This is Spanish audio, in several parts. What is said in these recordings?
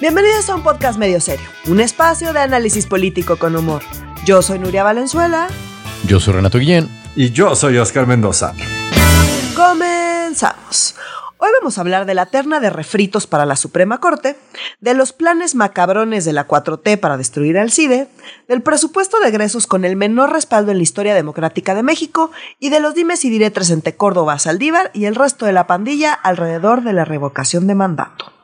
Bienvenidos a un podcast medio serio, un espacio de análisis político con humor. Yo soy Nuria Valenzuela. Yo soy Renato Guillén. Y yo soy Oscar Mendoza. Comenzamos. Hoy vamos a hablar de la terna de refritos para la Suprema Corte, de los planes macabrones de la 4T para destruir al CIDE, del presupuesto de egresos con el menor respaldo en la historia democrática de México y de los dimes y diretres entre Córdoba, Saldívar y el resto de la pandilla alrededor de la revocación de mandato.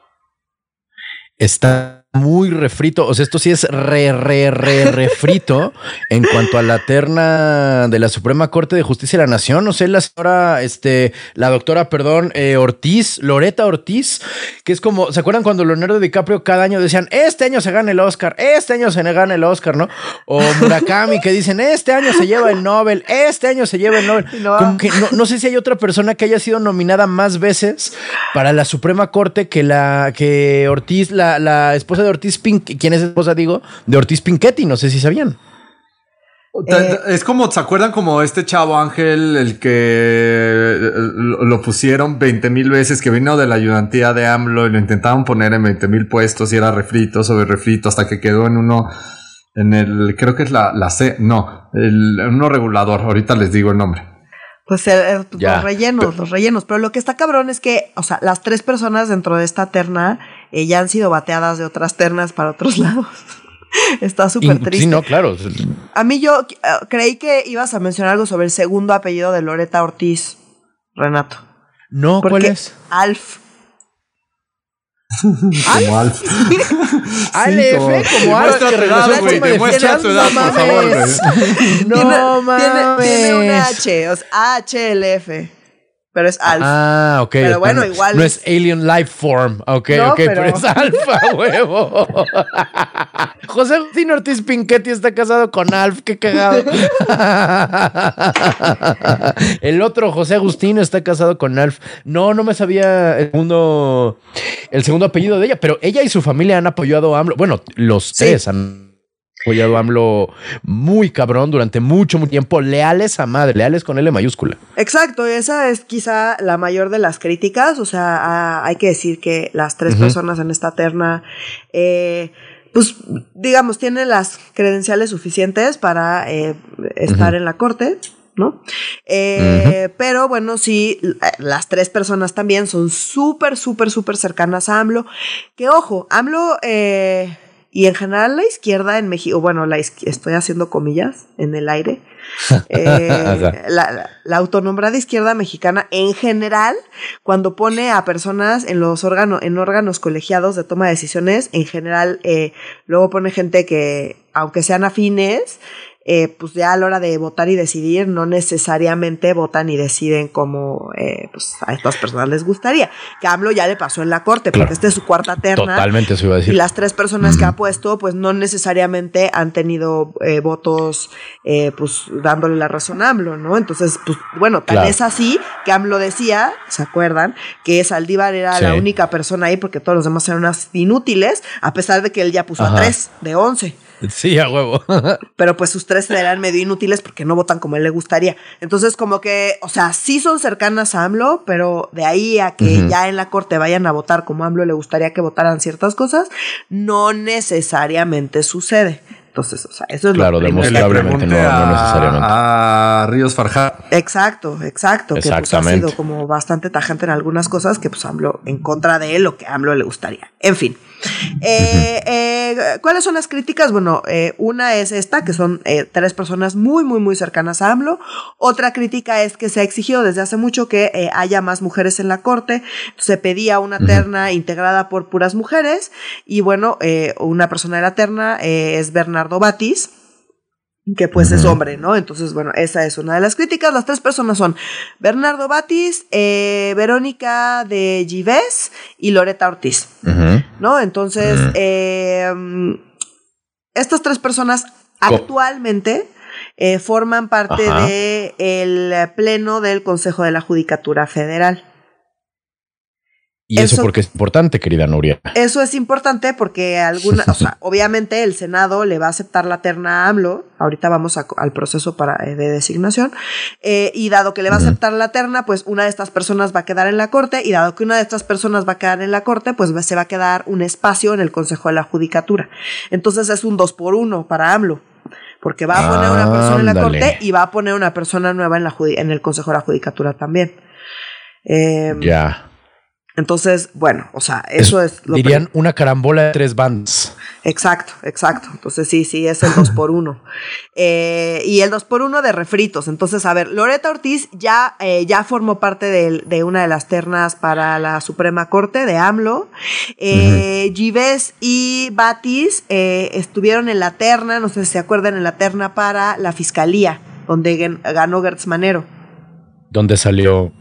Está muy refrito. O sea, esto sí es re, re, re, refrito en cuanto a la terna de la Suprema Corte de Justicia de la Nación. No sé, la señora, este, la doctora, perdón, eh, Ortiz, Loreta Ortiz, que es como, ¿se acuerdan cuando Leonardo DiCaprio cada año decían, este año se gana el Oscar, este año se gana el Oscar, ¿no? O Murakami que dicen, este año se lleva el Nobel, este año se lleva el Nobel. No. que no, sé si hay otra persona que haya sido nominada más veces para la Suprema Corte que la que Ortiz, la, la esposa de Ortiz Pink, ¿quién es esposa, digo? De Ortiz Pinchetti, no sé si sabían. Eh, es como, ¿se acuerdan como este chavo Ángel, el que lo pusieron 20 mil veces, que vino de la ayudantía de AMLO y lo intentaban poner en 20 mil puestos y era refrito sobre refrito hasta que quedó en uno, en el, creo que es la, la C, no, el, uno regulador, ahorita les digo el nombre. Pues eh, eh, los rellenos, los rellenos. Pero lo que está cabrón es que, o sea, las tres personas dentro de esta terna eh, ya han sido bateadas de otras ternas para otros lados. está súper triste. Sí, no, claro. A mí yo creí que ibas a mencionar algo sobre el segundo apellido de Loreta Ortiz, Renato. No, ¿cuál es? Alf. como Alf. Alf, como Alf. Demuestra tu edad, por favor. No mames. Tiene, una H, o sea, AHLF. Pero es alfa. Ah, ok. Pero bueno, igual. No es Alien Life Form. Ok, ok, pero... es alfa, huevo. José Agustín Ortiz Pinchetti está casado con Alf, qué cagado. el otro, José Agustín, está casado con Alf. No, no me sabía el segundo, el segundo apellido de ella, pero ella y su familia han apoyado a AMLO. Bueno, los tres han apoyado a AMLO muy cabrón durante mucho, mucho tiempo, leales a madre, leales con L mayúscula. Exacto, esa es quizá la mayor de las críticas, o sea, hay que decir que las tres personas en esta terna, eh, pues digamos, tienen las credenciales suficientes para eh, estar en la corte. ¿no? Eh, pero bueno, sí, las tres personas también son súper, súper, súper cercanas a AMLO. Que ojo, AMLO eh, y en general la izquierda en México, bueno, la estoy haciendo comillas en el aire, eh, la, la, autonombrada izquierda mexicana en general, cuando pone a personas en los órganos, en órganos colegiados de toma de decisiones, en general, eh, luego pone gente que, aunque sean afines, eh, pues ya a la hora de votar y decidir, no necesariamente votan y deciden como eh, pues a estas personas les gustaría. Que AMLO ya le pasó en la corte, porque esta es su cuarta terna. Totalmente, eso iba a decir. Y las tres personas que ha puesto, pues no necesariamente han tenido eh, votos, eh, pues dándole la razón a AMLO, ¿no? Entonces, pues bueno, tal es así que AMLO decía, ¿se acuerdan? Que Saldívar era la única persona ahí porque todos los demás eran unas inútiles, a pesar de que él ya puso a tres de once. Sí, a huevo. Pero pues sus tres eran medio inútiles porque no votan como él le gustaría. Entonces, como que, o sea, sí son cercanas a AMLO, pero de ahí a que ya en la corte vayan a votar como AMLO le gustaría que votaran ciertas cosas, no necesariamente sucede. Entonces, o sea, eso es claro, lo demostrablemente no, no, necesariamente. A Ríos Farjat. Exacto, exacto. Que pues, ha sido como bastante tajante en algunas cosas que pues AMLO en contra de él lo que a AMLO le gustaría. En fin. Eh, eh, ¿Cuáles son las críticas? Bueno, eh, una es esta, que son tres personas muy, muy, muy cercanas a AMLO. Otra crítica es que se ha exigido desde hace mucho que haya más mujeres en la corte. Se pedía una terna integrada por puras mujeres. Y bueno, una persona de la terna es Bernardo Batis que pues es hombre, ¿no? Entonces, bueno, esa es una de las críticas. Las tres personas son Bernardo Batis, eh, Verónica de Gives y Loreta Ortiz, ¿no? Entonces, em, estas tres personas actualmente eh, forman parte del el pleno del Consejo de la Judicatura Federal. ¿Y eso, porque es importante, querida Nuria? Eso es importante porque alguna, o sea, obviamente el Senado le va a aceptar la terna a AMLO. Ahorita vamos al proceso para, eh, de designación. Eh, y dado que le va a aceptar la terna, pues una de estas personas va a quedar en la corte. Y dado que una de estas personas va a quedar en la corte, pues se va a quedar un espacio en el Consejo de la Judicatura. Entonces es un dos por uno para AMLO porque va a poner una persona en la corte y va a poner una persona nueva en, la en el Consejo de la Judicatura también. Eh, ya. Entonces, bueno, o sea, eso es, lo Dirían una carambola de tres bandas. Exacto, exacto. Entonces, sí, sí, es el 2 por 1 eh, y el 2 por 1 de refritos. Entonces, a ver, Loreta Ortiz ya, eh, ya formó parte de, una de las ternas para la Suprema Corte de AMLO. Eh, Gives y Batis eh, estuvieron en la terna, no sé si se acuerdan, en la terna para la Fiscalía, donde ganó Gertz Manero. Donde salió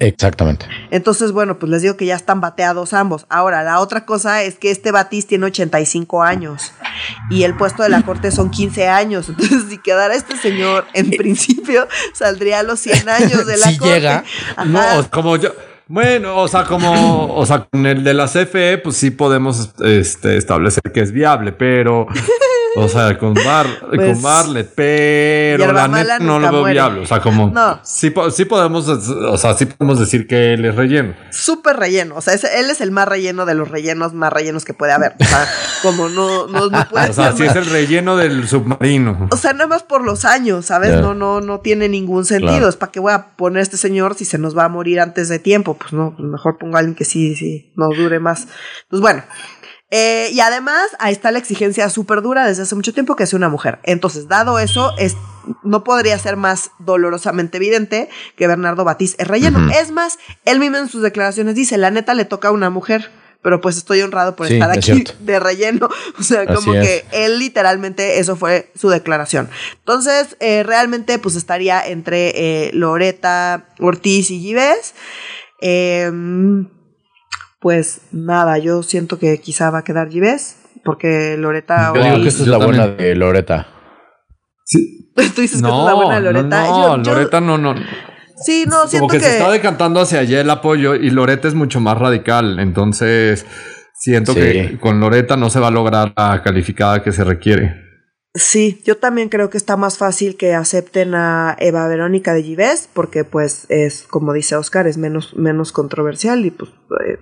Exactamente. Entonces, bueno, pues les digo que ya están bateados ambos. Ahora, la otra cosa es que este Batis tiene 85 años y el puesto de la corte son 15 años. Entonces, si quedara este señor, en principio, saldría a los 100 años de la si corte. llega. No, como yo. Bueno, o sea, como, o sea, con el de la CFE, pues sí podemos este, establecer que es viable, pero o sea, con, Bar, pues, con Barlet, pero la neta no lo veo viable. O sea, como. No. Sí, sí, podemos. O sea, sí podemos decir que él es relleno. Súper relleno. O sea, él es el más relleno de los rellenos más rellenos que puede haber. O sea, como no, no, no puede O sea, sí es el relleno del submarino. O sea, nada más por los años, ¿sabes? No, no, no tiene ningún sentido. Es para qué voy a poner a este señor si se nos va a morir antes de tiempo. Pues no, mejor pongo a alguien que sí, sí, nos dure más. Pues bueno. Eh, y además, ahí está la exigencia súper dura desde hace mucho tiempo que es una mujer. Entonces, dado eso, es, no podría ser más dolorosamente evidente que Bernardo Batiz es relleno. Es más, él mismo en sus declaraciones dice, la neta le toca a una mujer pero pues estoy honrado por estar aquí de relleno. O sea, como que él literalmente eso fue su declaración. Entonces, eh, realmente pues estaría entre eh, Loreta, Ortiz y Gives. Eh, pues nada, yo siento que quizá va a quedar Gives, porque Loreta... Yo digo que esta es la buena de Loreta. Sí. Tú dices que esta es la buena de Loreta. No, Loreta no, no. Sí, no, siento Como que, se está decantando hacia allá el apoyo y Loreta es mucho más radical, entonces siento que con Loreta no se va a lograr la calificada que se requiere. Sí, yo también creo que está más fácil que acepten a Eva Verónica de Gives, porque pues es, como dice Oscar, es menos, menos controversial y pues eh,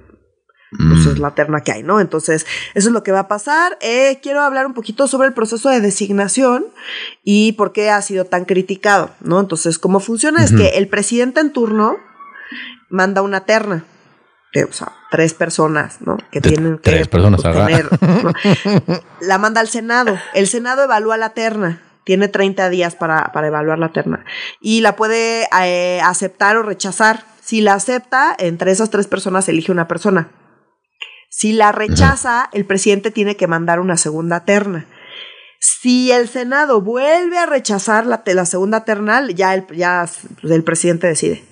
pues es mm. la terna que hay, ¿no? Entonces, eso es lo que va a pasar. Eh, quiero hablar un poquito sobre el proceso de designación y por qué ha sido tan criticado, ¿no? Entonces, cómo funciona es que el presidente en turno manda una terna. o sea, tres personas, ¿no? Que tienen que tres personas, tener, La manda al Senado. El Senado evalúa la terna tiene 30 días para, para, evaluar la terna y la puede eh, aceptar o rechazar. Si la acepta, entre esas tres personas elige una persona. Si la rechaza, el presidente tiene que mandar una segunda terna. Si el Senado vuelve a rechazar la, la segunda terna, ya el, ya el presidente decide.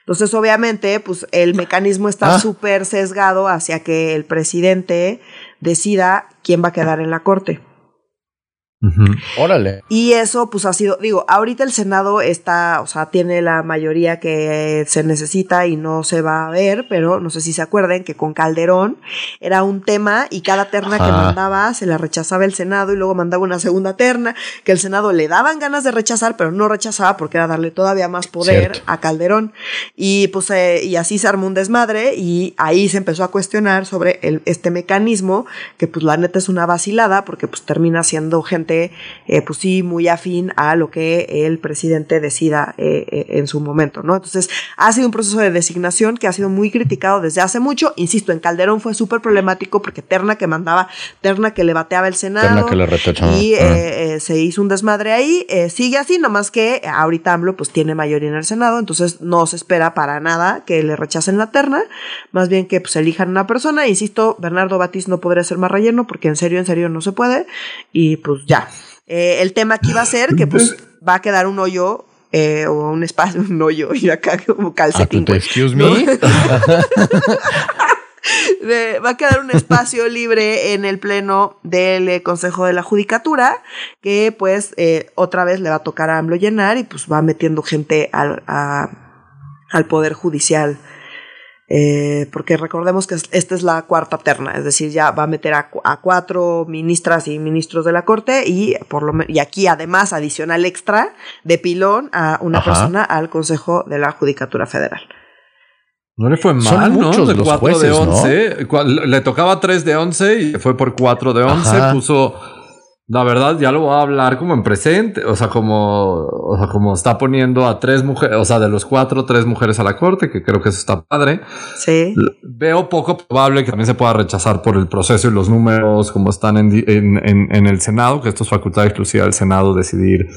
Entonces, obviamente, pues el mecanismo está ah. súper sesgado hacia que el presidente decida quién va a quedar en la corte. Órale. Y eso, pues ha sido, digo, ahorita el Senado está, o sea, tiene la mayoría que se necesita y no se va a ver, pero no sé si se acuerden que con Calderón era un tema y cada terna que mandaba se la rechazaba el Senado y luego mandaba una segunda terna que el Senado le daban ganas de rechazar, pero no rechazaba porque era darle todavía más poder a Calderón. Y pues, eh, y así se armó un desmadre y ahí se empezó a cuestionar sobre el, este mecanismo que pues la neta es una vacilada porque pues termina siendo gente eh, pues sí, muy afín a lo que el presidente decida eh, eh, en su momento, ¿no? Entonces, ha sido un proceso de designación que ha sido muy criticado desde hace mucho. Insisto, en Calderón fue súper problemático porque Terna que mandaba, Terna que le bateaba el Senado. que le y se hizo un desmadre ahí. sigue así, nomás que ahorita AMLO pues tiene mayoría en el Senado, entonces no se espera para nada que le rechacen la terna, más bien que pues elijan una persona. Insisto, Bernardo Batis no podría ser más relleno porque en serio, en serio no se puede. Y pues ya, eh, el tema aquí va a ser que pues va a quedar un hoyo eh, o un espacio, un hoyo y acá como calcetín. excuse me. va a quedar un espacio libre en el pleno del eh, Consejo de la Judicatura que pues otra vez le va a tocar a AMLO llenar y pues va metiendo gente al, al Poder Judicial Eh, porque recordemos que esta es la cuarta terna, es decir, ya va a meter a, cuatro ministras y ministros de la Corte y, por lo, y aquí además adicional extra de pilón a una persona al Consejo de la Judicatura Federal. No le fue mal, ¿no? De 4 de 11. Le tocaba 3 de 11 y fue por 4 de 11. Puso la verdad, ya lo voy a hablar como en presente, o sea, como, o sea, como está poniendo a tres mujeres, o sea, de los cuatro, tres mujeres a la corte, que creo que eso está padre. Sí. Veo poco probable que también se pueda rechazar por el proceso y los números como están en, en, en, el Senado, que esto es facultad exclusiva del Senado decidir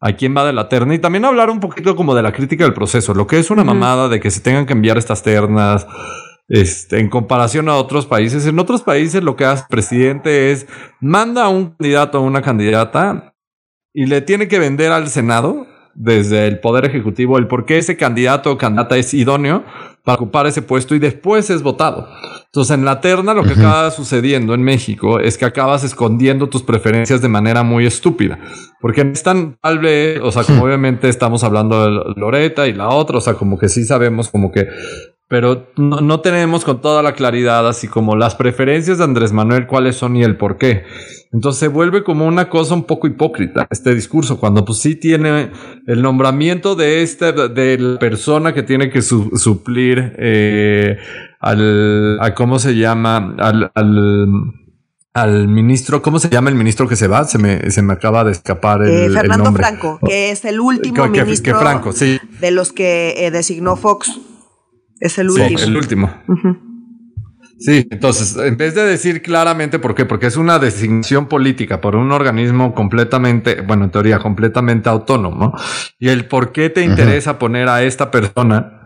a quién va de la terna y también hablar un poquito como de la crítica del proceso, lo que es una mamada de que se tengan que enviar estas ternas este, en comparación a otros países. En otros países lo que hace el presidente es manda a un candidato o una candidata y le tiene que vender al Senado desde el Poder Ejecutivo el por qué ese candidato o candidata es idóneo para ocupar ese puesto y después es votado. Entonces, en la terna lo que acaba sucediendo en México es que acabas escondiendo tus preferencias de manera muy estúpida. Porque están tal vez, o sea, como obviamente estamos hablando de Loreta y la otra, o sea, como que sí sabemos como que pero no, tenemos con toda la claridad así como las preferencias de Andrés Manuel, cuáles son y el por qué. Entonces se vuelve como una cosa un poco hipócrita este discurso, cuando pues sí tiene el nombramiento de este, de la persona que tiene que suplir eh, al, a cómo se llama, al, al ministro, ¿cómo se llama el ministro que se va? Se me, se me acaba de escapar el, eh, Fernando Franco, que es el último ministro Franco, sí. de los que eh, designó Fox. Es el último. Sí, el último. Sí, entonces, en vez de decir claramente por qué, porque es una designación política por un organismo completamente, bueno, en teoría, completamente autónomo, y el por qué te interesa poner a esta persona,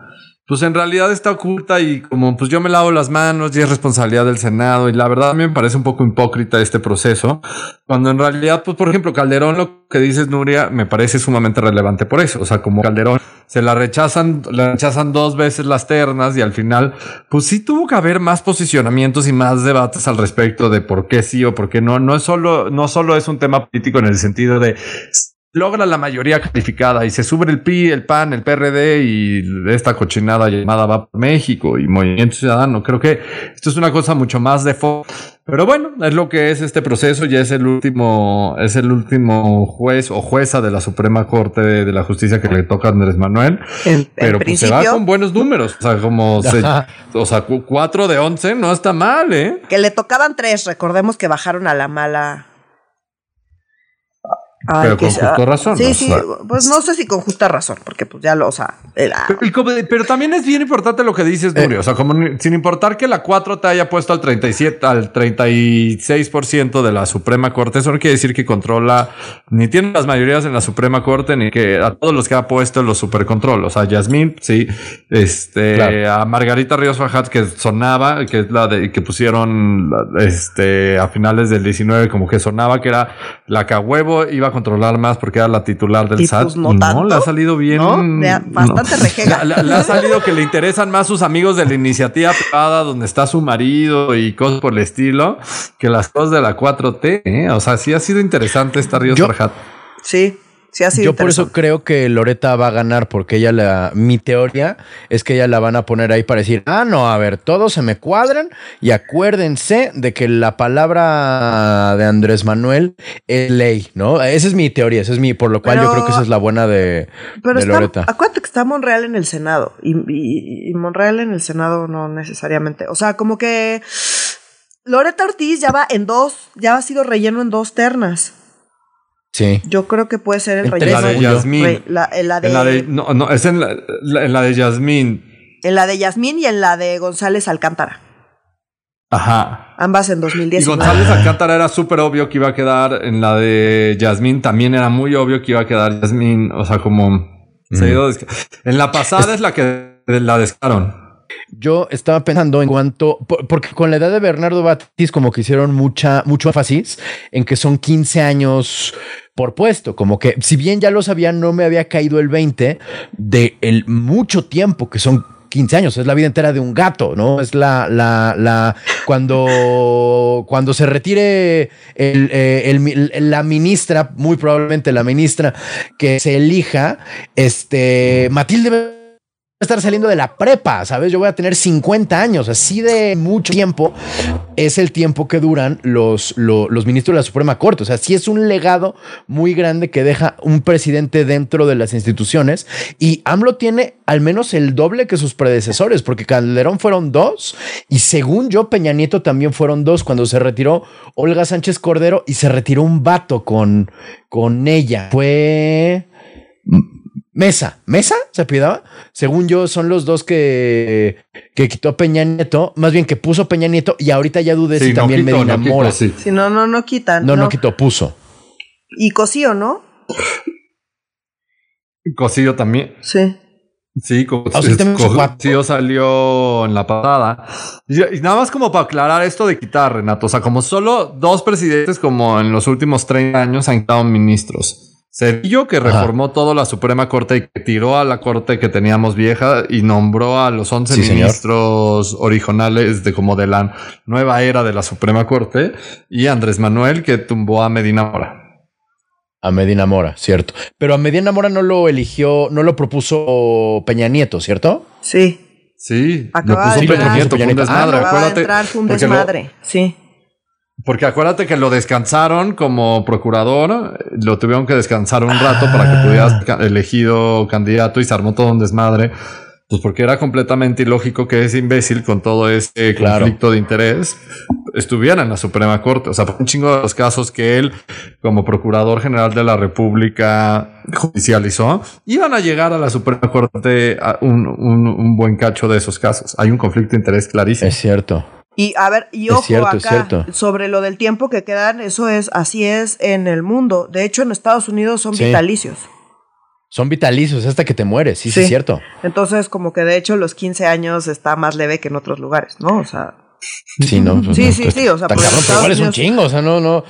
pues en realidad está oculta y como pues yo me lavo las manos y es responsabilidad del Senado y la verdad a mí me parece un poco hipócrita este proceso, cuando en realidad, pues por ejemplo, Calderón, lo que dices Nuria, me parece sumamente relevante por eso, o sea, como Calderón se la rechazan, la rechazan dos veces las ternas y al final, pues sí tuvo que haber más posicionamientos y más debates al respecto de por qué sí o por qué no, no es solo, no solo es un tema político en el sentido de logra la mayoría calificada y se sube el PI, el PAN, el PRD y esta cochinada llamada Va por México y Movimiento Ciudadano. Creo que esto es una cosa mucho más de foco. Pero bueno, es lo que es este proceso. Ya es el último, es el último juez o jueza de la Suprema Corte de, la Justicia que le toca a Andrés Manuel. pero pues se va con buenos números. O sea, como o sea, cuatro de once no está mal, ¿eh? Que le tocaban tres. Recordemos que bajaron a la mala pero con justa razón. Sí, sí, pues no sé si con justa razón, porque pues ya lo, o sea. pero, también es bien importante lo que dices, Nurio. Eh. o sea, como sin importar que la 4 te haya puesto al 37, al 36% de la Suprema Corte, eso no quiere decir que controla, ni tiene las mayorías en la Suprema Corte, ni que a todos los que ha puesto los supercontrol. O sea, Yasmín, sí, este, a Margarita Ríos Fajat, que sonaba, que es la de, que pusieron, este, a finales del 19, como que sonaba que era la que a huevo iba a controlar más porque era la titular del SAT. Pues, no, no le ha salido bien. Bastante rejega. Le, ha salido que le interesan más sus amigos de la iniciativa privada donde está su marido y cosas por el estilo que las cosas de la 4T. ¿eh? O sea, sí ha sido interesante esta Río Farhat. Sí, yo por eso creo que Loreta va a ganar, porque ella la. Mi teoría es que ella la van a poner ahí para decir: ah, no, a ver, todos se me cuadran y acuérdense de que la palabra de Andrés Manuel es ley, ¿no? Esa es mi teoría, esa es mi, por lo cual yo creo que esa es la buena de, pero Loreta. acuérdate que está Monreal en el Senado y, y Monreal en el Senado no necesariamente. O sea, como que. Loreta Ortiz ya va en dos, ya ha sido relleno en dos ternas. Sí. Yo creo que puede ser el relleno. La de Yasmín. La, de, no, no, es en la, en la de Yasmín. En la de Yasmín y en la de González Alcántara. Ajá. Ambas en 2010. Y González Alcántara era súper obvio que iba a quedar. En la de Yasmín también era muy obvio que iba a quedar Yasmín. O sea, como. En la pasada es la que la descaron. Yo estaba pensando en cuanto, porque con la edad de Bernardo Batis como que hicieron mucha, mucho énfasis en que son 15 años por puesto, como que si bien ya lo sabía, no me había caído el 20 de el mucho tiempo que son 15 años, es la vida entera de un gato, ¿no? Es la, la, la, cuando, cuando se retire eh, la ministra, muy probablemente la ministra que se elija, este, Matilde estar saliendo de la prepa, ¿sabes? Yo voy a tener 50 años, así de mucho tiempo es el tiempo que duran los, los, ministros de la Suprema Corte. O sea, sí es un legado muy grande que deja un presidente dentro de las instituciones y AMLO tiene al menos el doble que sus predecesores, porque Calderón fueron dos y según yo, Peña Nieto también fueron dos cuando se retiró Olga Sánchez Cordero y se retiró un vato con, con ella. Fue... Mesa, Mesa se pidaba. Según yo, son los dos que, que quitó Peña Nieto, más bien que puso Peña Nieto y ahorita ya dudé si también Medina Mora. Si no, no, no quitan. No, no, quitó, puso. Y Cosío, ¿no? Cosío también. Sí. Sí, Cosío salió en la patada. Y, nada más como para aclarar esto de quitar, Renato. O sea, como solo dos presidentes como en los últimos 30 años han quitado ministros. Cedillo, que reformó toda la Suprema Corte y que tiró a la Corte que teníamos vieja y nombró a los 11 ministros originales de como de la nueva era de la Suprema Corte. Y Andrés Manuel, que tumbó a Medina Mora. A Medina Mora, cierto. Pero a Medina Mora no lo eligió, no lo propuso Peña Nieto, ¿cierto? Sí. Sí, lo puso Peña Nieto, un desmadre. Acuérdate. un desmadre, sí. Porque acuérdate que lo descansaron como procurador, lo tuvieron que descansar un rato para que pudieras ah. elegido candidato y se armó todo un desmadre. Pues porque era completamente ilógico que ese imbécil con todo este conflicto de interés estuviera en la Suprema Corte. O sea, un chingo de los casos que él, como Procurador General de la República, judicializó, iban a llegar a la Suprema Corte un, un buen cacho de esos casos. Hay un conflicto de interés clarísimo. Es cierto. Y a ver, y ojo acá, sobre lo del tiempo que quedan, eso es, así es en el mundo. De hecho, en Estados Unidos son vitalicios. Son vitalicios hasta que te mueres, sí, sí, es cierto. Entonces, como que de hecho los 15 años está más leve que en otros lugares, ¿no? O sea. Sí, no. Pues sí, sí, sí, o sea, por igual es un chingo, o sea, no, no.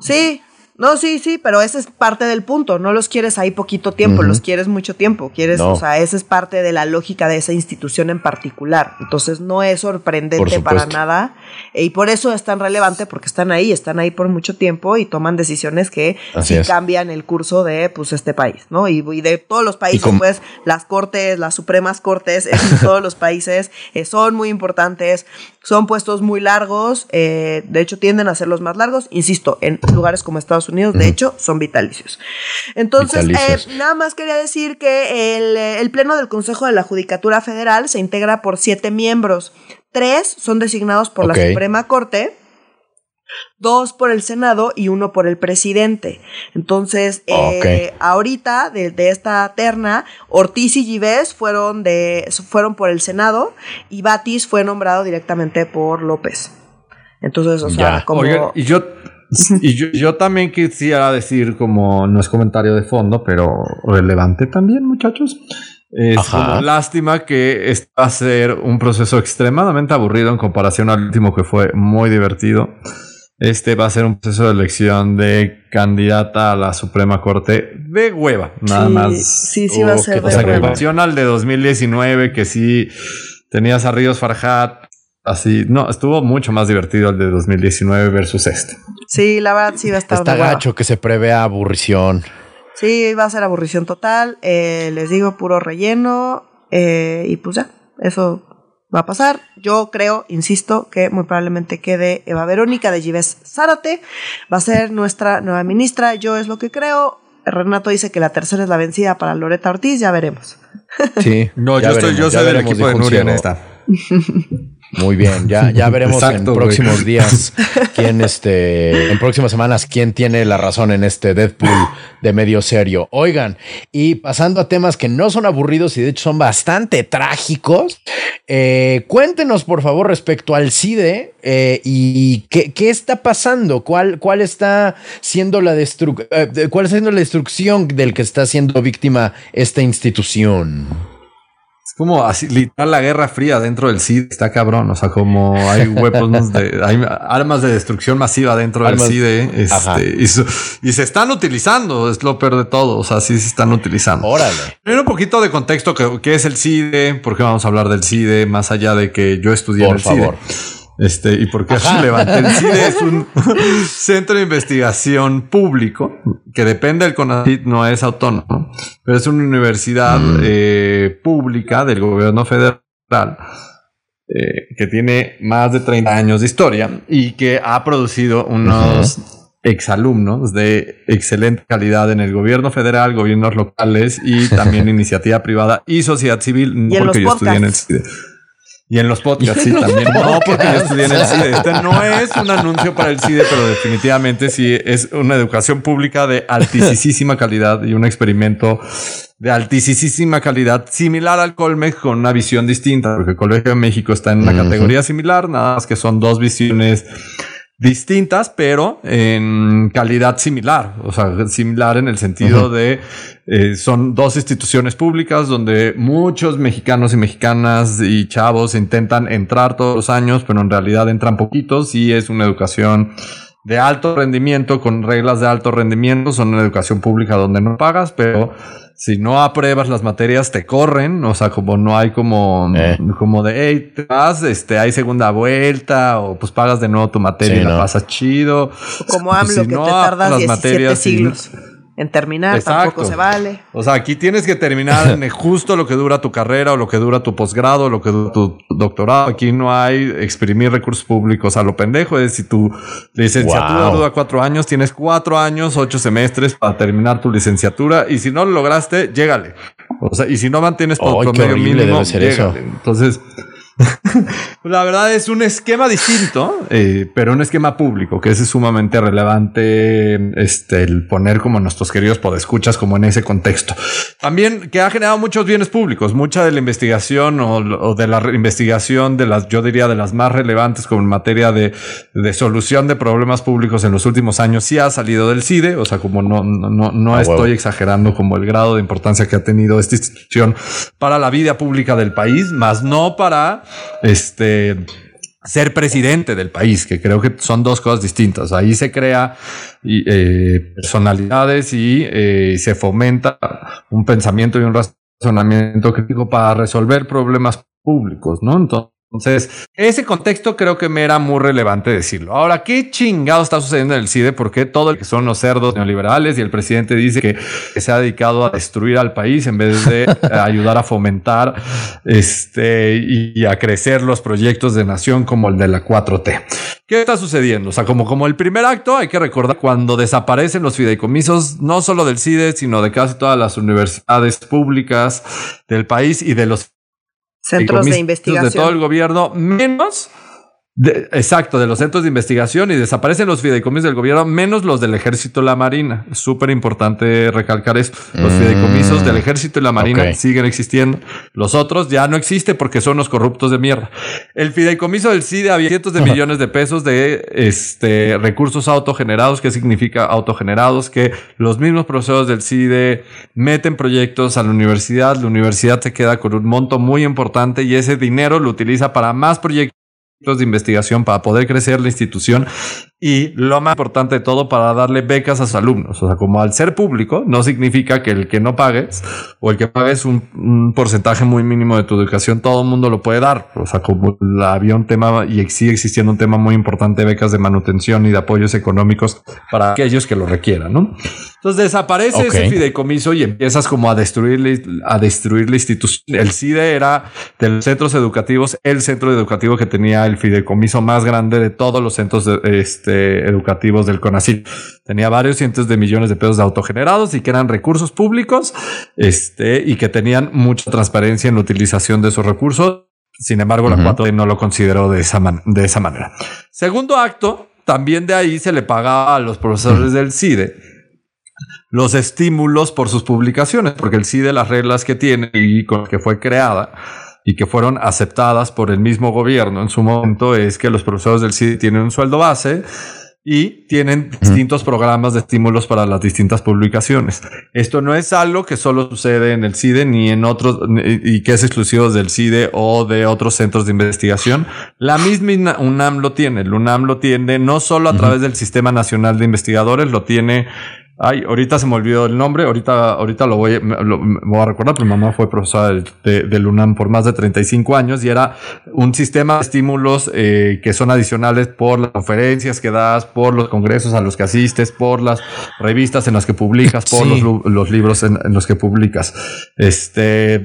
Sí, no, sí, sí, pero ese es parte del punto. No los quieres ahí poquito tiempo, los quieres mucho tiempo. Quieres, o sea, esa es parte de la lógica de esa institución en particular. Entonces no es sorprendente para nada. Y por eso es tan relevante, porque están ahí, están ahí por mucho tiempo y toman decisiones que sí cambian el curso de pues este país, ¿no? Y, de todos los países, pues, las cortes, las supremas cortes en todos los países eh, son muy importantes. Son puestos muy largos, eh, de hecho tienden a ser los más largos, insisto, en lugares como Estados Unidos, de hecho, son vitalicios. Entonces, eh, nada más quería decir que eh, el, Pleno del Consejo de la Judicatura Federal se integra por siete miembros. Tres son designados por la Suprema Corte dos por el Senado y uno por el presidente. Entonces, eh, ahorita de, esta terna, Ortiz y Givés fueron, de, fueron por el Senado y Batis fue nombrado directamente por López. Entonces, o sea, como... y yo... y yo, también quisiera decir, como no es comentario de fondo, pero relevante también, muchachos. Es como lástima que este va a ser un proceso extremadamente aburrido en comparación al último que fue muy divertido. Este va a ser un proceso de elección de candidata a la Suprema Corte de hueva, nada más. Sí, sí va a ser. O sea, comparación al de 2019, que sí tenías a Ríos Farhat, así. No, estuvo mucho más divertido el de 2019 versus este. Sí, la verdad sí va a estar. Está gacho que se prevé aburrición. Sí, va a ser aburrición total. Eh, les digo, puro relleno. Eh, y pues ya, eso va a pasar. Yo creo, insisto, que muy probablemente quede Eva Verónica de Gives Zárate. Va a ser nuestra nueva ministra. Yo es lo que creo. Renato dice que la tercera es la vencida para Loreta Ortiz. Ya veremos. Sí. no, yo, estoy, yo soy del equipo de Nuria en esta. Muy bien, ya, ya veremos en próximos días quién, este, en próximas semanas, quién tiene la razón en este Deadpool de medio serio. Oigan, y pasando a temas que no son aburridos y de hecho son bastante trágicos, eh, cuéntenos por favor respecto al CIDE eh, y qué, qué, está pasando, cuál, cuál está siendo la eh, cuál está siendo la destrucción del que está siendo víctima esta institución como así, literal la guerra fría dentro del CID está cabrón. O sea, como hay weapons de, hay armas de destrucción masiva dentro del CID este, y, se están utilizando, es lo peor de todo. O sea, sí se están utilizando. Órale. Primero un poquito de contexto, ¿qué, es el CIDE? ¿Por qué vamos a hablar del CIDE? Más allá de que yo estudié en el favor. CIDE. Este, ¿y por qué se levanta? El CIDE es un centro de investigación público que depende del CONACYT, no es autónomo, pero es una universidad mm. eh, pública del gobierno federal eh, que tiene más de 30 años de historia y que ha producido unos exalumnos de excelente calidad en el gobierno federal, gobiernos locales y también iniciativa privada y sociedad civil, porque yo estudié en el CIDE. Y en los podcasts, sí, también. No, porque yo estudié en el CIDE. Este no es un anuncio para el CIDE, pero definitivamente sí es una educación pública de altísima calidad y un experimento de altísima calidad, similar al Colmex con una visión distinta, porque el Colegio de México está en una categoría similar, nada más que son dos visiones distintas, pero en calidad similar, o sea, similar en el sentido de eh, son dos instituciones públicas donde muchos mexicanos y mexicanas y chavos intentan entrar todos los años, pero en realidad entran poquitos y es una educación de alto rendimiento con reglas de alto rendimiento, son una educación pública donde no pagas, pero si no apruebas las materias te corren, o sea, como no hay como, eh. como de, hey, te vas, este, hay segunda vuelta, o pues pagas de nuevo tu materia y la pasas chido. como AMLO, que te tardas 17 siglos en terminar, tampoco se vale. O sea, aquí tienes que terminar en justo lo que dura tu carrera o lo que dura tu posgrado, lo que dura tu doctorado. Aquí no hay exprimir recursos públicos a lo pendejo. Es si tu licenciatura dura cuatro años, tienes cuatro años, ocho semestres para terminar tu licenciatura. Y si no lo lograste, llégale. O sea, y si no mantienes tu promedio mínimo, llégale. Entonces, la verdad es un esquema distinto, eh, pero un esquema público, que es sumamente relevante este, el poner como nuestros queridos podescuchas como en ese contexto. También que ha generado muchos bienes públicos, mucha de la investigación o, de la investigación de las, yo diría, de las más relevantes como en materia de, de, solución de problemas públicos en los últimos años sí ha salido del CIDE, o sea, como no, no, no ah, estoy exagerando como el grado de importancia que ha tenido esta institución para la vida pública del país, más no para este, ser presidente del país, que creo que son dos cosas distintas. Ahí se crea eh, personalidades y eh, se fomenta un pensamiento y un razonamiento crítico para resolver problemas públicos, ¿no? Entonces, entonces, ese contexto creo que me era muy relevante decirlo. Ahora, ¿qué chingado está sucediendo en el CIDE? Porque todo el que son los cerdos neoliberales y el presidente dice que, se ha dedicado a destruir al país en vez de ayudar a fomentar este y, a crecer los proyectos de nación como el de la 4T. ¿Qué está sucediendo? O sea, como, como el primer acto, hay que recordar cuando desaparecen los fideicomisos, no solo del CIDE, sino de casi todas las universidades públicas del país y de los centros de investigación. De todo el gobierno, menos exacto, de los centros de investigación y desaparecen los fideicomisos del gobierno, menos los del ejército y la marina. Súper importante recalcar esto. Los mm, fideicomisos del ejército y la marina siguen existiendo. Los otros ya no existen porque son los corruptos de mierda. El fideicomiso del CIDE había cientos de millones de pesos de este, recursos autogenerados. ¿Qué significa autogenerados? Que los mismos profesores del CIDE meten proyectos a la universidad. La universidad se queda con un monto muy importante y ese dinero lo utiliza para más proyectos de investigación para poder crecer la institución y lo más importante de todo para darle becas a sus alumnos. O sea, como al ser público, no significa que el que no pagues o el que pagues un, un porcentaje muy mínimo de tu educación, todo el mundo lo puede dar. O sea, como había un tema y sigue existiendo un tema muy importante becas de manutención y de apoyos económicos para aquellos que lo requieran, ¿no? Entonces desaparece ese fideicomiso y empiezas como a destruir, a destruir la institución. El CIDE era de los centros educativos, el centro educativo que tenía el fideicomiso más grande de todos los centros este, educativos del CONACYT. Tenía varios cientos de millones de pesos de autogenerados y que eran recursos públicos, este, y que tenían mucha transparencia en la utilización de esos recursos. Sin embargo, la 4 no lo consideró de esa, de esa manera. Segundo acto, también de ahí se le pagaba a los profesores del CIDE los estímulos por sus publicaciones, porque el CIDE las reglas que tiene y con las que fue creada y que fueron aceptadas por el mismo gobierno en su momento es que los profesores del CIDE tienen un sueldo base y tienen distintos programas de estímulos para las distintas publicaciones. Esto no es algo que solo sucede en el CIDE ni en otros y que es exclusivo del CIDE o de otros centros de investigación. La misma UNAM lo tiene. El UNAM lo tiene no solo a través del Sistema Nacional de Investigadores, lo tiene Ay, ahorita se me olvidó el nombre, ahorita, ahorita lo voy, lo, me voy a recordar, pero mi mamá fue profesora del, de, del, UNAM por más de 35 años y era un sistema de estímulos eh, que son adicionales por las conferencias que das, por los congresos a los que asistes, por las revistas en las que publicas, por sí. los, los, libros en, en, los que publicas. Este,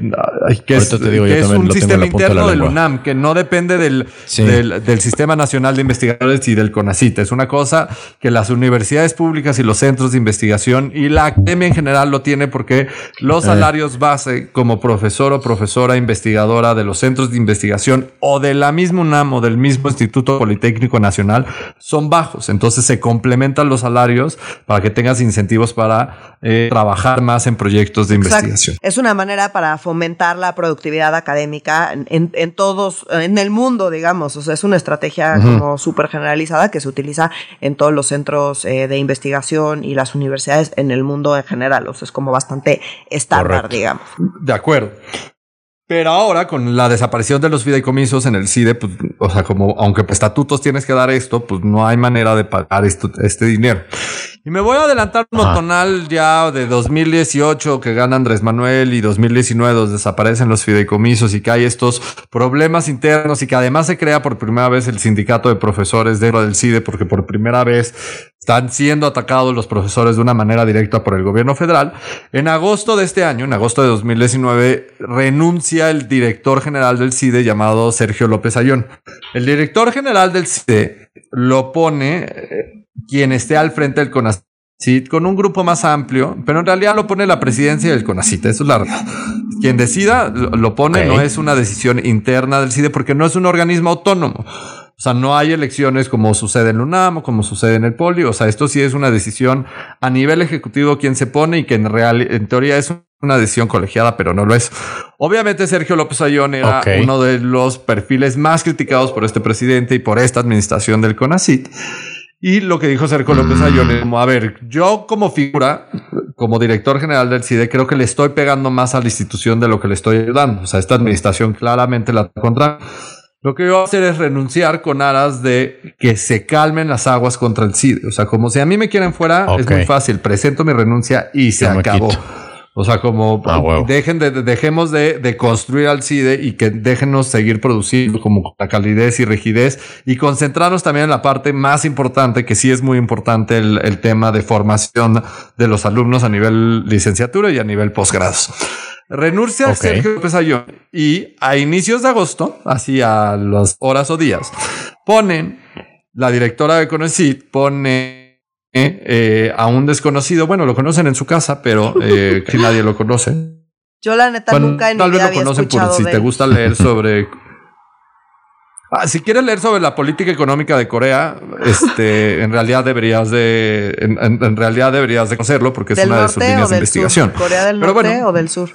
que es, digo, que es un sistema interno del UNAM que no depende del, sí. del, del Sistema Nacional de Investigadores y del CONACIT. Es una cosa que las universidades públicas y los centros de investigación investigación y la academia en general lo tiene porque los salarios base como profesor o profesora investigadora de los centros de investigación o de la misma UNAM o del mismo Instituto Politécnico Nacional son bajos. Entonces se complementan los salarios para que tengas incentivos para eh, trabajar más en proyectos de Exacto. investigación. Es una manera para fomentar la productividad académica en, en, todos, en el mundo, digamos. O sea, es una estrategia uh -huh. como súper generalizada que se utiliza en todos los centros eh, de investigación y las universidades en el mundo en general. O sea, es como bastante estándar, digamos. De acuerdo. Pero ahora, con la desaparición de los fideicomisos en el CIDE, pues, o sea, como aunque por estatutos tienes que dar esto, pues no hay manera de pagar esto, este dinero. Y me voy a adelantar un motonal ya de 2018 que gana Andrés Manuel y 2019 donde desaparecen los fideicomisos y que hay estos problemas internos y que además se crea por primera vez el sindicato de profesores dentro del CIDE porque por primera vez están siendo atacados los profesores de una manera directa por el gobierno federal. En agosto de este año, en agosto de 2019, renuncia el director general del CIDE llamado Sergio López Ayón. El director general del CIDE lo pone eh, quien esté al frente del CONACIT con un grupo más amplio, pero en realidad lo pone la presidencia del CONACIT. Eso es la verdad. Quien decida lo pone, okay. no es una decisión interna del CIDE porque no es un organismo autónomo. O sea, no hay elecciones como sucede en UNAM o como sucede en el Poli. O sea, esto sí es una decisión a nivel ejecutivo quien se pone y que en real, en teoría es una decisión colegiada, pero no lo es. Obviamente Sergio López Ayón era okay. uno de los perfiles más criticados por este presidente y por esta administración del CONACIT. Y lo que dijo Sergio López Ayón es como, a ver, yo como figura, como director general del CIDE, creo que le estoy pegando más a la institución de lo que le estoy ayudando. O sea, esta administración claramente la contra. Lo que yo voy a hacer es renunciar con aras de que se calmen las aguas contra el CIDE. O sea, como si a mí me quieren fuera, okay. es muy fácil. Presento mi renuncia y se yo acabó. O sea, como ah, wow. dejen de, dejemos de, de, construir al CIDE y que déjenos seguir produciendo como la calidez y rigidez y concentrarnos también en la parte más importante, que sí es muy importante el, el tema de formación de los alumnos a nivel licenciatura y a nivel posgrados. Renuncia okay. Sergio López Ayón y a inicios de agosto, así a las horas o días, ponen la directora de Conecit, pone eh, eh, a un desconocido, bueno, lo conocen en su casa, pero eh, que nadie lo conoce. Yo la neta bueno, nunca en Tal vez lo conocen por si te gusta leer sobre Ah, si quieres leer sobre la política económica de Corea, este, en realidad deberías de, en, realidad deberías de conocerlo porque es una de sus líneas de investigación. Sur? ¿Corea del pero norte bueno, o del sur?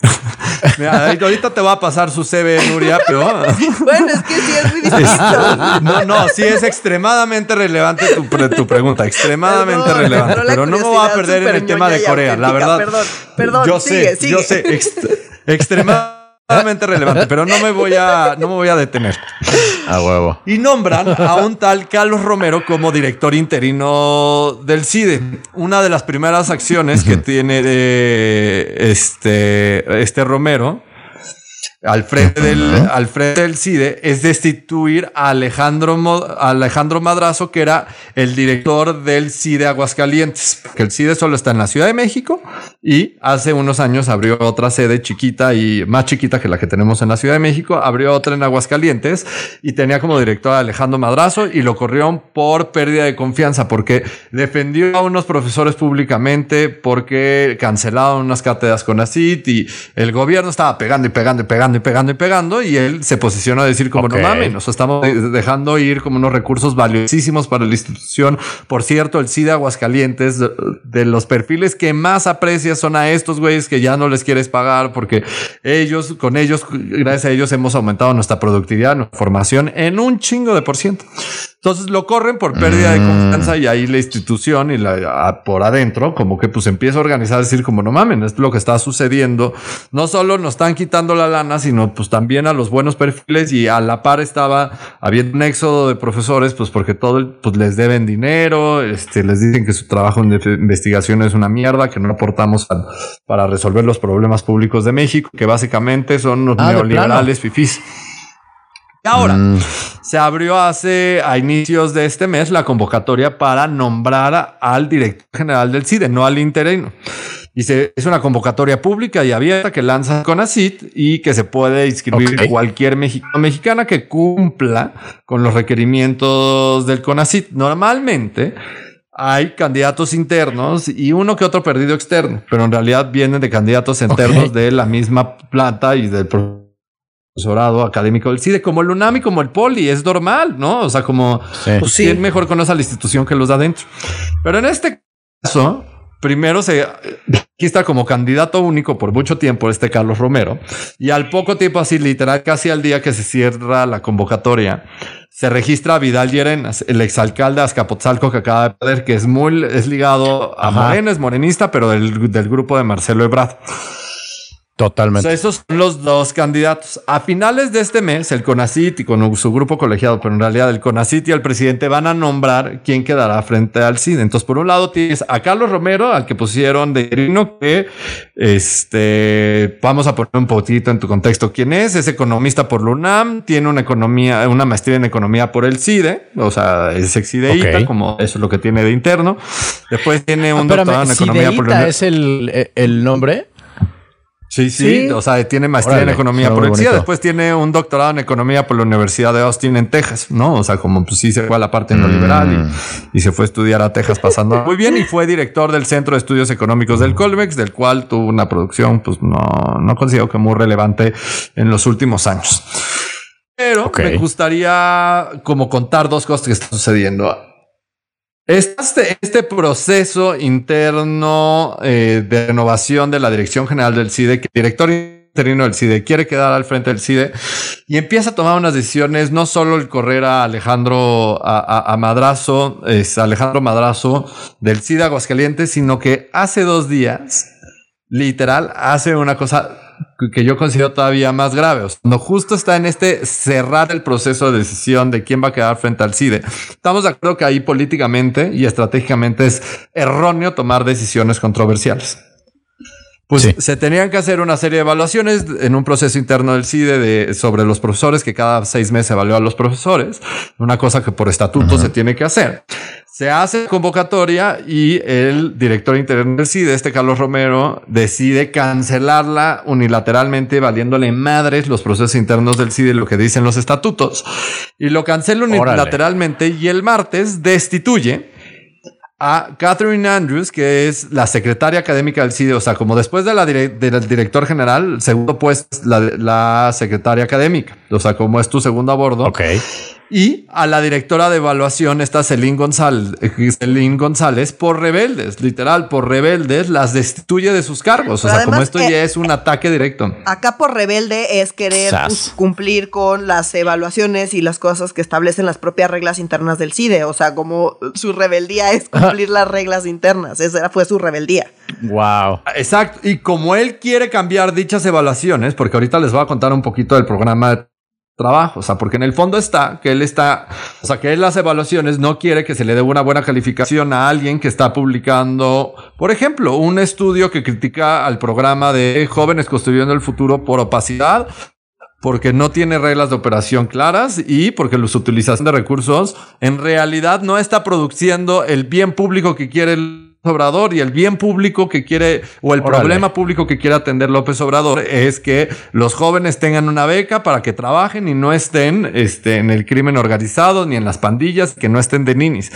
Mira, ahorita te va a pasar su CV, Nuria, pero. bueno, es que sí es muy distinto. no, no, sí es extremadamente relevante tu, tu pregunta, extremadamente perdón, relevante. Pero no me voy a perder en el tema de Corea, la verdad. Perdón, perdón, yo sigue, sé, sigue. yo sé, ext extremadamente extremadamente relevante, pero no me voy a, no me voy a detener. A huevo. Y nombran a un tal Carlos Romero como director interino del CIDE. Una de las primeras acciones que tiene de este, este Romero al frente, del, al frente del CIDE es destituir a Alejandro, Alejandro Madrazo, que era el director del CIDE Aguascalientes, que el CIDE solo está en la Ciudad de México y hace unos años abrió otra sede chiquita y más chiquita que la que tenemos en la Ciudad de México, abrió otra en Aguascalientes y tenía como director a Alejandro Madrazo y lo corrieron por pérdida de confianza, porque defendió a unos profesores públicamente, porque cancelaron unas cátedras con ACIT y el gobierno estaba pegando y pegando y pegando y pegando y pegando y él se posiciona a decir como okay. no mames, nos estamos dejando ir como unos recursos valiosísimos para la institución. Por cierto, el CIDA Aguascalientes de, los perfiles que más aprecias son a estos güeyes que ya no les quieres pagar porque ellos, con ellos, gracias a ellos hemos aumentado nuestra productividad, nuestra formación en un chingo de por ciento. Entonces lo corren por pérdida de confianza y ahí la institución y la por adentro como que pues empieza a organizar, decir como no mamen, esto es lo que está sucediendo. No solo nos están quitando la lana, sino pues también a los buenos perfiles y a la par estaba habiendo un éxodo de profesores, pues porque todo pues les deben dinero, este, les dicen que su trabajo en investigación es una mierda, que no aportamos para resolver los problemas públicos de México, que básicamente son los ah, neoliberales fifís. Y ahora mm. se abrió hace a inicios de este mes la convocatoria para nombrar al director general del CIDE, no al interino. Y es una convocatoria pública y abierta que lanza CONACIT y que se puede inscribir cualquier mexicano mexicana que cumpla con los requerimientos del CONACIT. Normalmente hay candidatos internos y uno que otro perdido externo, pero en realidad vienen de candidatos internos de la misma planta y del profesorado académico del CIDE, como el UNAM y como el POLI, es normal, ¿no? O sea, como sí. Pues, ¿quién mejor conoce a la institución que los da adentro? Pero en este caso, primero se aquí está como candidato único por mucho tiempo este Carlos Romero y al poco tiempo así literal casi al día que se cierra la convocatoria se registra Vidal Llerenas, el exalcalde de Azcapotzalco que acaba de perder, que es muy es ligado a Morena, es morenista, pero del, del grupo de Marcelo Ebrard. Totalmente. esos son los dos candidatos. A finales de este mes, el CONACIT y con su grupo colegiado, pero en realidad el CONACIT y el presidente van a nombrar quién quedará frente al CID. Entonces, por un lado tienes a Carlos Romero, al que pusieron de Irino, que este, vamos a poner un poquito en tu contexto quién es. Es economista por la UNAM, tiene una economía, una maestría en economía por el CIDE, o sea, es exideíta, como eso es lo que tiene de interno. Después tiene un doctorado en economía por la ¿Es el, el nombre? Sí, sí, o sea, tiene maestría en economía por el después tiene un doctorado en economía por la Universidad de Austin en Texas, ¿no? O sea, como pues sí se fue a la parte neoliberal y, mm. y, se fue a estudiar a Texas pasando muy bien y fue director del Centro de Estudios Económicos del Colmex, del cual tuvo una producción, pues no, no considero que muy relevante en los últimos años. Pero me gustaría como contar dos cosas que están sucediendo. Este, este proceso interno eh, de renovación de la Dirección General del CIDE, que el director interino del CIDE quiere quedar al frente del CIDE y empieza a tomar unas decisiones, no solo el correr a Alejandro a, Madrazo, es Alejandro Madrazo del CIDE Aguascalientes, sino que hace dos días, literal, hace una cosa que yo considero todavía más grave. cuando justo está en este cerrar el proceso de decisión de quién va a quedar frente al CIDE, estamos de acuerdo que ahí políticamente y estratégicamente es erróneo tomar decisiones controversiales. Pues se tenían que hacer una serie de evaluaciones en un proceso interno del CIDE de, sobre los profesores, que cada seis meses evalúa a los profesores, una cosa que por estatuto se tiene que hacer. Se hace convocatoria y el director interno del CIDE, este Carlos Romero, decide cancelarla unilateralmente, valiéndole madres los procesos internos del CIDE, lo que dicen los estatutos. Y lo cancela unilateralmente y el martes destituye a Catherine Andrews, que es la secretaria académica del CIDE, o sea, como después de la del director general, segundo puesto, la, la secretaria académica, o sea, como es tu segundo a bordo. Ok y a la directora de evaluación, esta Celine González, Celine González, por rebeldes, literal, por rebeldes, las destituye de sus cargos. o sea, como esto ya es un ataque directo. Acá por rebelde es querer pues, cumplir con las evaluaciones y las cosas que establecen las propias reglas internas del CIDE. O sea, como su rebeldía es cumplir las reglas internas. Esa fue su rebeldía. Wow. Exacto. Y como él quiere cambiar dichas evaluaciones, porque ahorita les voy a contar un poquito del programa trabajo, o sea, porque en el fondo está que él está, o sea, que él las evaluaciones no quiere que se le dé una buena calificación a alguien que está publicando, por ejemplo, un estudio que critica al programa de jóvenes construyendo el futuro por opacidad, porque no tiene reglas de operación claras y porque su utilización de recursos en realidad no está produciendo el bien público que quiere el Obrador y el bien público que quiere o el problema público que quiere atender López Obrador es que los jóvenes tengan una beca para que trabajen y no estén este, en el crimen organizado ni en las pandillas, que no estén de ninis.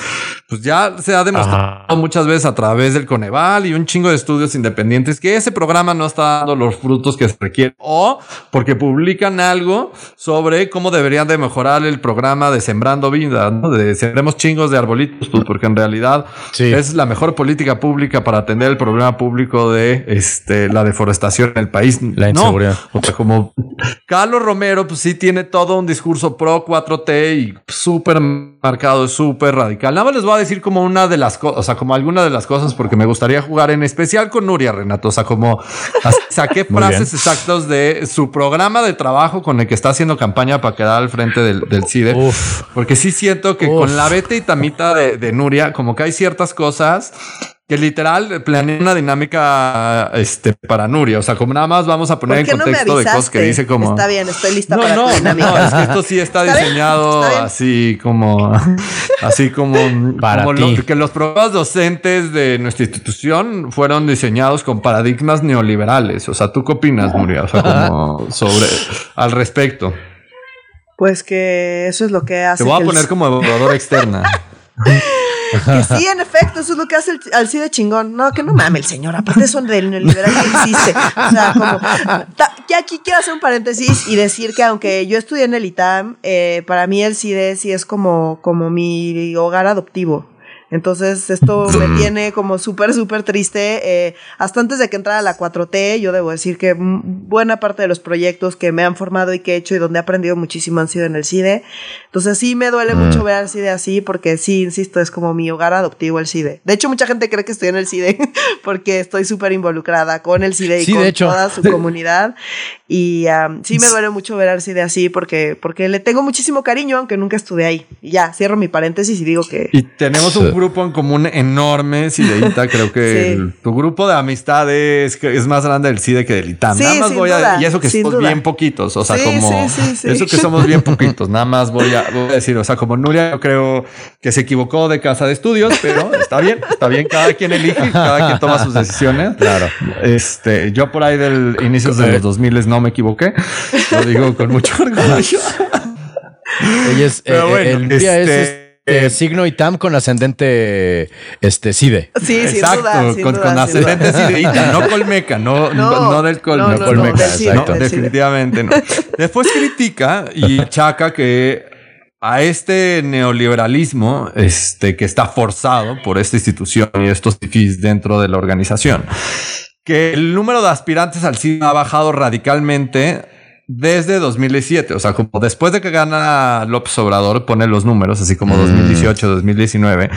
Pues ya se ha demostrado muchas veces a través del Coneval y un chingo de estudios independientes que ese programa no está dando los frutos que se requieren o porque publican algo sobre cómo deberían de mejorar el programa de Sembrando Vida, ¿no? de sembremos chingos de arbolitos, pues porque en realidad es la mejor política política pública para atender el problema público de este, la deforestación en el país. La inseguridad. No. O sea, como Carlos Romero, pues sí tiene todo un discurso pro 4T y súper marcado, súper radical. Nada más les voy a decir como una de las cosas, o sea, como alguna de las cosas, porque me gustaría jugar en especial con Nuria Renato. O sea, como saqué frases exactas de su programa de trabajo con el que está haciendo campaña para quedar al frente del, del CIDE. Uf. Porque sí siento que Uf. con la vete y tamita de, de Nuria, como que hay ciertas cosas que literal planea una dinámica este, para Nuria. O sea, como nada más vamos a poner en contexto no de cosas que dice como. Está bien, estoy lista no, para no, tu dinámica. No, es que esto sí está, ¿Está diseñado ¿Está así como. Así como. Para como ti. Lo, que los programas docentes de nuestra institución fueron diseñados con paradigmas neoliberales. O sea, ¿tú qué opinas, Nuria? O sea, como sobre. al respecto. Pues que eso es lo que hace. Te voy a que poner el... como evaluadora externa. Que sí, en efecto, eso es lo que hace el, al CIDE chingón. No, que no mame el señor, aparte son del neoliberal que existe. O sea, como. Aquí quiero hacer un paréntesis y decir que aunque yo estudié en el ITAM, eh, para mí el CIDE sí es como, como mi hogar adoptivo. Entonces, esto me tiene como súper, súper triste. Eh, hasta antes de que entrara la 4T, yo debo decir que buena parte de los proyectos que me han formado y que he hecho y donde he aprendido muchísimo han sido en el CIDE. Entonces, sí me duele mm. mucho ver al CIDE así, porque sí, insisto, es como mi hogar adoptivo el CIDE. De hecho, mucha gente cree que estoy en el CIDE porque estoy súper involucrada con el CIDE y sí, con de hecho. toda su comunidad. Y um, sí me duele mucho ver al CIDE así porque, porque le tengo muchísimo cariño, aunque nunca estuve ahí. Y ya, cierro mi paréntesis y digo que. Y tenemos un grupo en común enorme, Cideita. Creo que sí. el, tu grupo de amistades es más grande del CIDE que del ITAM. Sí, nada más voy duda, a. Y eso que somos duda. bien poquitos. O sea, sí, como. Sí, eso que somos bien poquitos. Nada más voy a, voy a decir. O sea, como Nuria, yo creo que se equivocó de casa de estudios, pero está bien, está bien. Cada quien elige, cada quien toma sus decisiones. Claro. Este, yo por ahí del inicios de los 2000 no me equivoqué. Lo digo con mucho orgullo. Ella es, eh, bueno, el día este, es este, signo ITAM con ascendente este CIDE. Sí, exacto, duda, sin con, duda, con ascendente CIDEITA, no colmeca, no, no, no del col, no, no, no, colmeca, CIDE, exacto, definitivamente no. Después critica y achaca que a este neoliberalismo este, que está forzado por esta institución y estos tifis dentro de la organización, que el número de aspirantes al CIDE ha bajado radicalmente desde 2017, o sea, como después de que gana López Obrador, pone los números, así como 2018, 2019,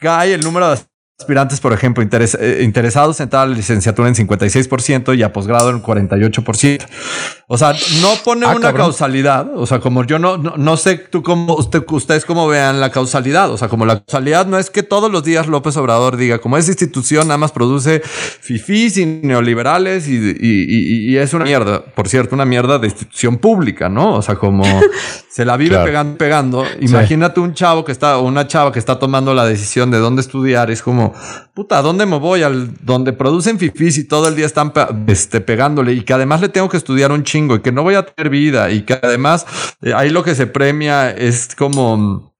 cae el número de aspirantes, por ejemplo, interes eh, interesados en entrar a la licenciatura en 56% y a posgrado en 48%. O sea, no pone ah, una cabrón. causalidad. O sea, como yo no, no, no sé tú cómo, usted, ustedes cómo vean la causalidad. O sea, como la causalidad no es que todos los días López Obrador diga, como esa institución nada más produce fifís y neoliberales y, y, y, y, es una mierda. Por cierto, una mierda de institución pública, ¿no? O sea, como se la vive claro. pegando, pegando. Imagínate sí. un chavo que está, o una chava que está tomando la decisión de dónde estudiar. Es como, puta, ¿a dónde me voy? Al donde producen fifís y todo el día están pe este, pegándole y que además le tengo que estudiar un chingo y que no voy a tener vida y que además eh, ahí lo que se premia es como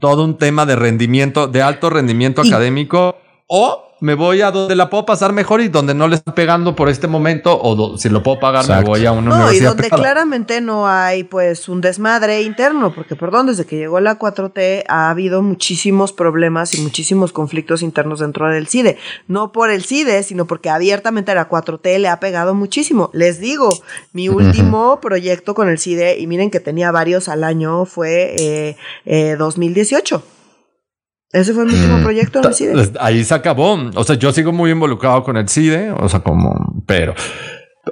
todo un tema de rendimiento, de alto rendimiento y académico o me voy a donde la puedo pasar mejor y donde no le están pegando por este momento o si lo puedo pagar Exacto. me voy a una no, universidad. y donde privada. claramente no hay pues un desmadre interno, porque perdón, desde que llegó la 4T ha habido muchísimos problemas y muchísimos conflictos internos dentro del CIDE. No por el CIDE, sino porque abiertamente la 4T le ha pegado muchísimo. Les digo, mi último uh -huh. proyecto con el CIDE, y miren que tenía varios al año, fue eh, eh, 2018. Ese fue mi último proyecto en el CIDE. Ahí se acabó. O sea, yo sigo muy involucrado con el CIDE, o sea, como, pero,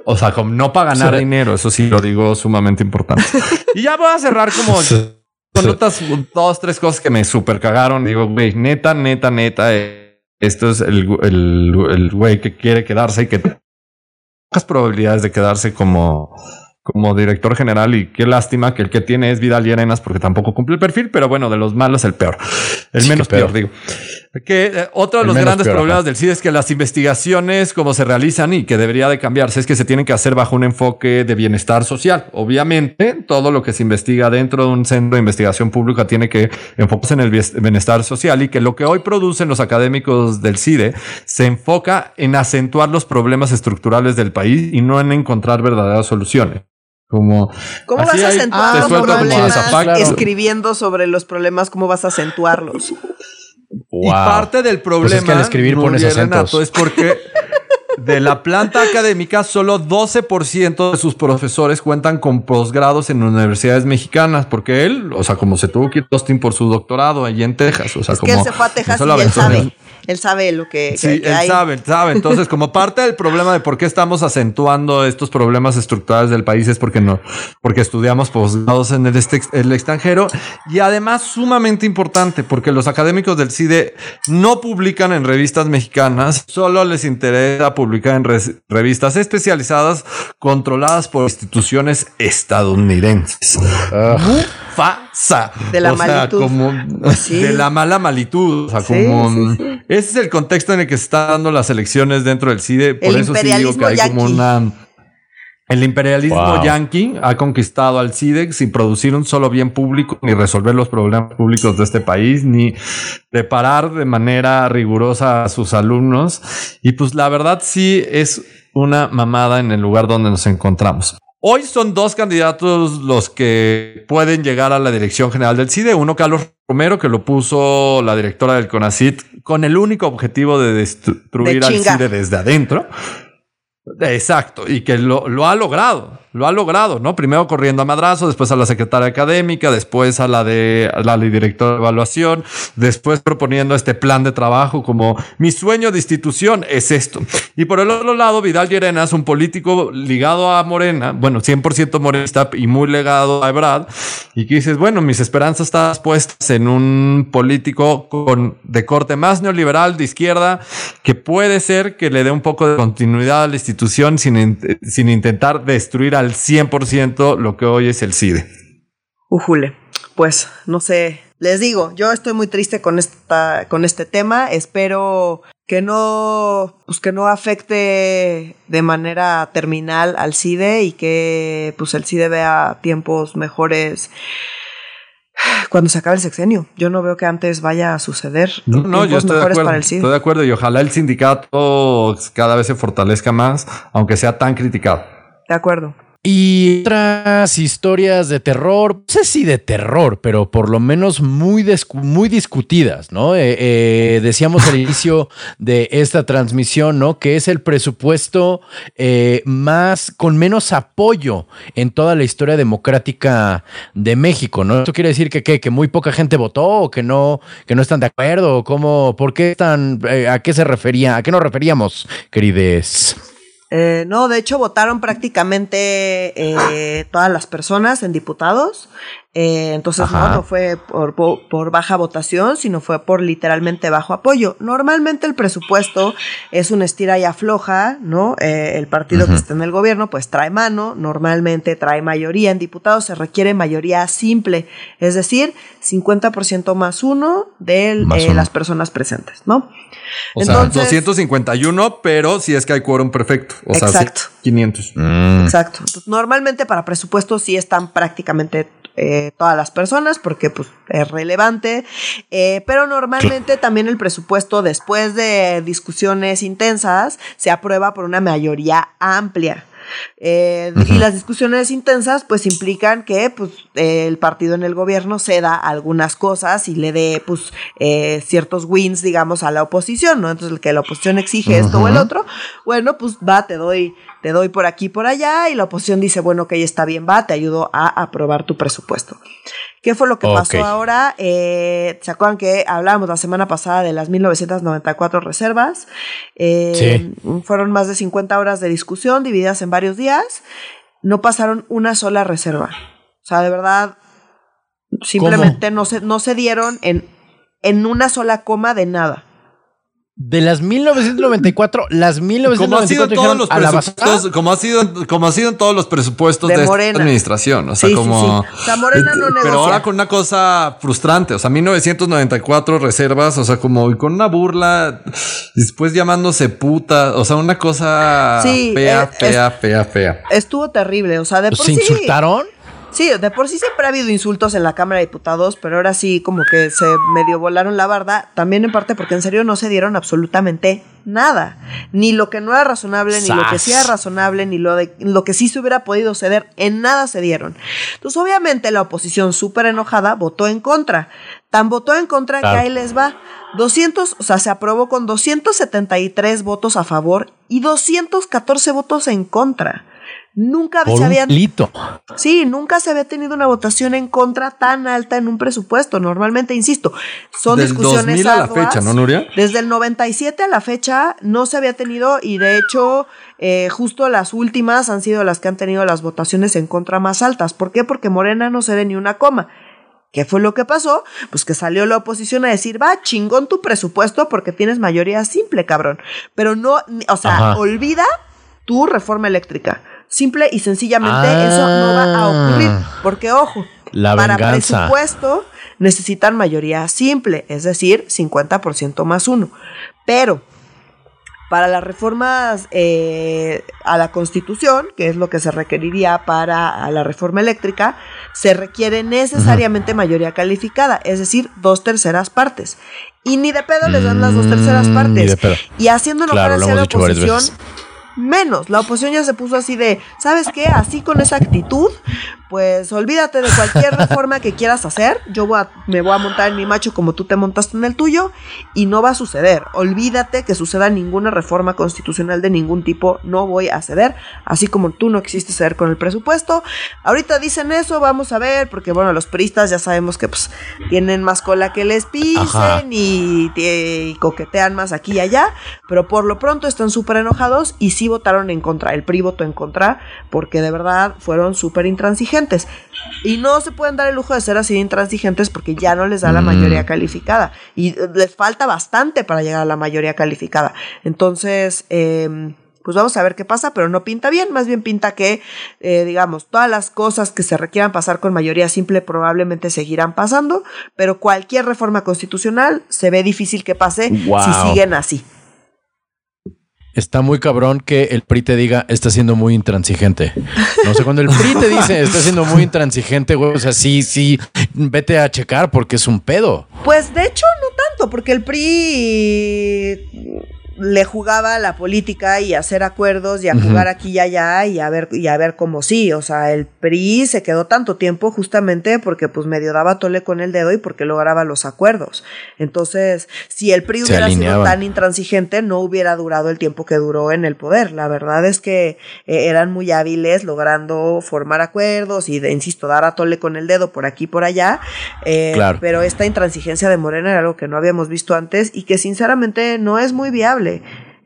o sea, como no para ganar sí. dinero, eso sí lo digo sumamente importante. y ya voy a cerrar como sí. con otras dos, tres cosas que me super cagaron. Digo, güey, neta, neta, neta, eh, esto es el, el, el güey que quiere quedarse y que pocas probabilidades de quedarse como como director general y qué lástima que el que tiene es Vidal y Arenas porque tampoco cumple el perfil, pero bueno, de los malos el peor, el sí, menos peor. peor. digo. Que eh, otro de el los grandes peor, problemas ajá. del CID es que las investigaciones como se realizan y que debería de cambiarse es que se tienen que hacer bajo un enfoque de bienestar social. Obviamente, todo lo que se investiga dentro de un centro de investigación pública tiene que enfocarse en el bienestar social y que lo que hoy producen los académicos del CIDE se enfoca en acentuar los problemas estructurales del país y no en encontrar verdaderas soluciones. Como, ¿Cómo vas a acentuar los problemas claro. escribiendo sobre los problemas? ¿Cómo vas a acentuarlos? Y parte del problema pues es que al escribir pones acentos. es porque de la planta académica, solo 12% de sus profesores cuentan con posgrados en universidades mexicanas, porque él, o sea, como se tuvo que ir Austin por su doctorado allí en Texas, o sea, es como que él se fue a Texas y él sabe. Él sabe lo que, sí, él sabe, él sabe. Entonces, como parte del problema de por qué estamos acentuando estos problemas estructurales del país es porque no, porque estudiamos posgrados en el, el extranjero y además sumamente importante porque los académicos del CIDE no publican en revistas mexicanas, solo les interesa publicar en revistas especializadas controladas por instituciones estadounidenses. Fasa. De la malitud. como de la mala malitud. O sea, como ese es el contexto en el que se están dando las elecciones dentro del CIDE. Por eso sí digo que hay como una. El imperialismo yanqui ha conquistado al CIDE sin producir un solo bien público, ni resolver los problemas públicos de este país, ni preparar de manera rigurosa a sus alumnos. Y pues la verdad sí es una mamada en el lugar donde nos encontramos. Hoy son dos candidatos los que pueden llegar a la dirección general del CIDE. Uno, Carlos Romero, que lo puso la directora del CONACIT con el único objetivo de destruir al CIDE desde adentro. Exacto, y que lo, ha logrado, lo ha logrado, ¿no? Primero corriendo a madrazo, después a la secretaria académica, después a la de la directora de evaluación, después proponiendo este plan de trabajo como mi sueño de institución es esto. Y por el otro lado, Vidal Llerenas, un político ligado a Morena, bueno, 100% morenista y muy legado a Ebrad, y que dices, bueno, mis esperanzas están puestas en un político con, de corte más neoliberal, de izquierda, que puede ser que le dé un poco de continuidad a la institución sin, sin intentar destruir al 100% lo que hoy es el CIDE. Ujule, pues no sé, les digo, yo estoy muy triste con esta con este tema, espero que no pues que no afecte de manera terminal al CIDE y que pues el CIDE vea tiempos mejores cuando se acabe el sexenio. Yo no veo que antes vaya a suceder. No, no yo estoy de acuerdo. Estoy de acuerdo y ojalá el sindicato cada vez se fortalezca más, aunque sea tan criticado. De acuerdo. Y otras historias de terror, no sé si de terror, pero por lo menos muy, muy discutidas, ¿no? Eh, eh, decíamos al inicio de esta transmisión, ¿no? Que es el presupuesto eh, más, con menos apoyo en toda la historia democrática de México, ¿no? Esto quiere decir que, que muy poca gente votó o que no, que no están de acuerdo, ¿cómo, por qué están, a qué se refería, a qué nos referíamos, querides? Eh, no, de hecho votaron prácticamente eh, todas las personas en diputados. Eh, entonces no, no fue por, por, baja votación, sino fue por literalmente bajo apoyo. Normalmente el presupuesto es una estira y afloja, ¿no? el partido que está en el gobierno pues trae mano, normalmente trae mayoría en diputados, se requiere mayoría simple, es decir, 50% más uno de las personas presentes, ¿no? O sea, 251, pero si es que hay quórum perfecto. O exacto. sea, 500. Mm. Exacto. normalmente para presupuestos sí están prácticamente eh, todas las personas porque pues es relevante, eh, pero normalmente también el presupuesto después de discusiones intensas se aprueba por una mayoría amplia. Eh, y las discusiones intensas pues implican que pues, el partido en el gobierno ceda algunas cosas y le dé pues eh, ciertos wins digamos a la oposición, ¿no? Entonces el que la oposición exige esto o el otro, bueno pues va, te doy, te doy por aquí por allá y la oposición dice bueno que ahí está bien, va, te ayudo a aprobar tu presupuesto. ¿Qué fue lo que pasó ahora? Eh, ¿Se acuerdan que hablábamos la semana pasada de las 1994 reservas? Eh, fueron más de 50 horas de discusión divididas en varios días. No pasaron una sola reserva. O sea, de verdad, simplemente no se, no se dieron en, en una sola coma de nada. De las 1994, las 1994 como ha sido todos los presupuestos, como ha sido, como ha sido en todos los presupuestos de, esta administración, o sea, como O sea, Morena no negocia. Pero ahora con una cosa frustrante, o sea, 1994 reservas, o sea, como con una burla, después llamándose puta, o sea, una cosa fea, fea, fea, fea. Estuvo terrible, o sea, de por ¿Se insultaron? Sí, de por sí siempre ha habido insultos en la Cámara de Diputados, pero ahora sí como que se medio volaron la barda, también en parte porque en serio no se dieron absolutamente nada. Ni lo que no era razonable, ni lo que sí era razonable, ni lo, de, lo que sí se hubiera podido ceder, en nada se dieron. Entonces, obviamente, la oposición súper enojada votó en contra. Tan votó en contra que ahí les va. 200, o sea, se aprobó con 273 votos a favor y 214 votos en contra. Nunca Por se habían. Un Sí, nunca se había tenido una votación en contra tan alta en un presupuesto. Normalmente, insisto, son Del discusiones 2000 a la fecha, ¿no, Nuria? Desde el 97 a la fecha no se había tenido y de hecho eh, justo las últimas han sido las que han tenido las votaciones en contra más altas. ¿Por qué? Porque Morena no cede ni una coma. ¿Qué fue lo que pasó? Pues que salió la oposición a decir, va, chingón tu presupuesto porque tienes mayoría simple, cabrón. Pero no, o sea, Ajá. olvida tu reforma eléctrica. Simple y sencillamente eso no va a ocurrir. Ah. Porque, ojo, La para venganza. presupuesto necesitan mayoría simple, es decir, 50% más uno. Pero para las reformas eh, a la Constitución, que es lo que se requeriría para la reforma eléctrica, se requiere necesariamente mayoría calificada, es decir, dos terceras partes. Y ni de pedo les dan las dos terceras Mm, partes. de pedo. Y haciendo Claro, lo la oposición. Menos. La oposición ya se puso así de, ¿sabes qué? Así con esa actitud, pues olvídate de cualquier reforma que quieras hacer. Yo voy a- me voy a montar en mi macho como tú te montaste en el tuyo y no va a suceder. Olvídate que suceda ninguna reforma constitucional de ningún tipo. No voy a ceder, así como tú no quisiste ceder con el presupuesto. Ahorita dicen eso, vamos a ver, porque bueno, los priistas ya sabemos que pues tienen más cola que les pisen y coquetean más aquí y allá, pero por lo pronto están súper enojados y sí votaron en contra. El PRI votó en contra porque de verdad fueron súper intransigentes. Y no se pueden dar el lujo de ser así de intransigentes porque ya no les da la Mm. mayoría calificada. Y eh, les falta bastante para llegar a la mayoría calificada. Entonces, eh, pues vamos a ver qué pasa, pero no pinta bien, más bien pinta que, eh, digamos, todas las cosas que se requieran pasar con mayoría simple probablemente seguirán pasando, pero cualquier reforma constitucional se ve difícil que pase Wow. si siguen así. Está muy cabrón que el PRI te diga, está siendo muy intransigente. No sé, cuando el PRI te dice, está siendo muy intransigente, güey, o sea, sí, sí, vete a checar porque es un pedo. Pues de hecho no tanto, porque el PRI le jugaba a la política y a hacer acuerdos y a jugar aquí y allá y a ver y a ver cómo sí, o sea, el PRI se quedó tanto tiempo justamente porque pues medio daba tole con el dedo y porque lograba los acuerdos. Entonces, si el PRI Se hubiera sido tan intransigente, no hubiera durado el tiempo que duró en el poder. La verdad es que eh, eran muy hábiles logrando formar acuerdos y, de, insisto, dar a tole con el dedo por aquí y por allá. Eh, Claro. Pero esta intransigencia de Morena era algo que no habíamos visto antes y que sinceramente no es muy viable.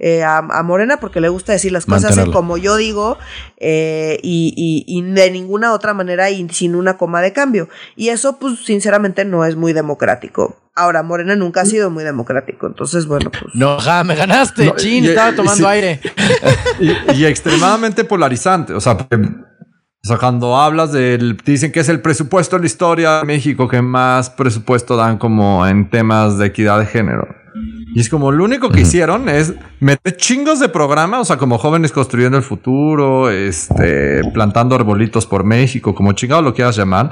Eh, a, a Morena porque le gusta decir las cosas Mantenerlo. como yo digo eh, y, y- y de ninguna otra manera y sin una coma de cambio. Y eso pues sinceramente no es muy democrático. Ahora, Morena nunca ha sido muy democrático. Entonces, bueno, pues... No, ja, me ganaste, No, chin, y- estaba tomando sí. aire. y, y extremadamente polarizante. O sea, o sea, cuando hablas del. Dicen que es el presupuesto en la historia de México que más presupuesto dan como en temas de equidad de género. Y es como lo único que hicieron es meter chingos de programa, o sea, como jóvenes construyendo el futuro, este, plantando arbolitos por México, como chingado lo quieras llamar.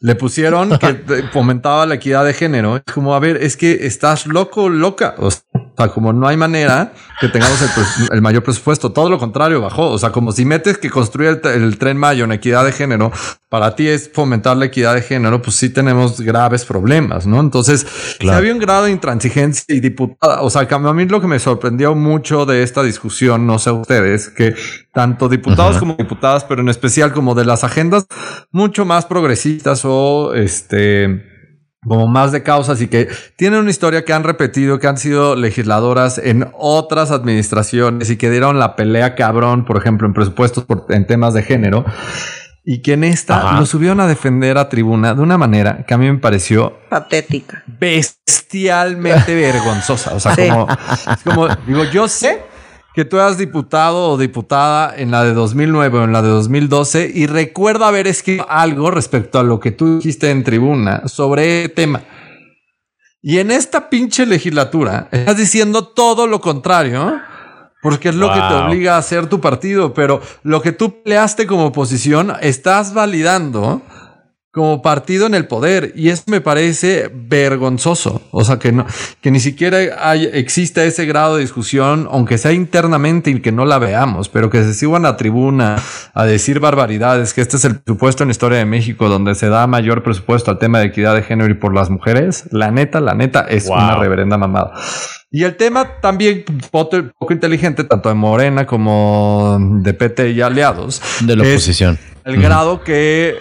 Le pusieron que fomentaba la equidad de género. Es como, a ver, es que estás loco, loca. O sea, como no hay manera que tengamos el, el mayor presupuesto. Todo lo contrario, bajó. O sea, como si metes que construir el, el tren Mayo en equidad de género, para ti es fomentar la equidad de género, pues sí tenemos graves problemas, ¿no? Entonces, Claro. había un grado de intransigencia y diputada. O sea, que a mí lo que me sorprendió mucho de esta discusión, no sé ustedes, que tanto diputados como diputadas, pero en especial como de las agendas mucho más progresistas o este como más de causas y que tienen una historia que han repetido, que han sido legisladoras en otras administraciones y que dieron la pelea cabrón, por ejemplo, en presupuestos por- en temas de género. Y que en esta Ajá. lo subieron a defender a tribuna de una manera que a mí me pareció Patética. bestialmente vergonzosa. O sea, Sí. como, es como, digo, yo sé que tú eras diputado o diputada en la de 2009 o en la de 2012 y recuerdo haber escrito algo respecto a lo que tú dijiste en tribuna sobre el tema. Y en esta pinche legislatura estás diciendo todo lo contrario porque es lo que te obliga a hacer tu partido, pero lo que tú peleaste como oposición, estás validando como partido en el poder y eso me parece vergonzoso. O sea, que no, que ni siquiera hay, exista ese grado de discusión, aunque sea internamente y que no la veamos, pero que se sigan a tribuna a decir barbaridades, que este es el presupuesto en la historia de México donde se da mayor presupuesto al tema de equidad de género y por las mujeres. La neta, la neta es una reverenda mamada. Y el tema también poco, poco, inteligente, tanto de Morena como de PT y aliados. De la oposición. El grado que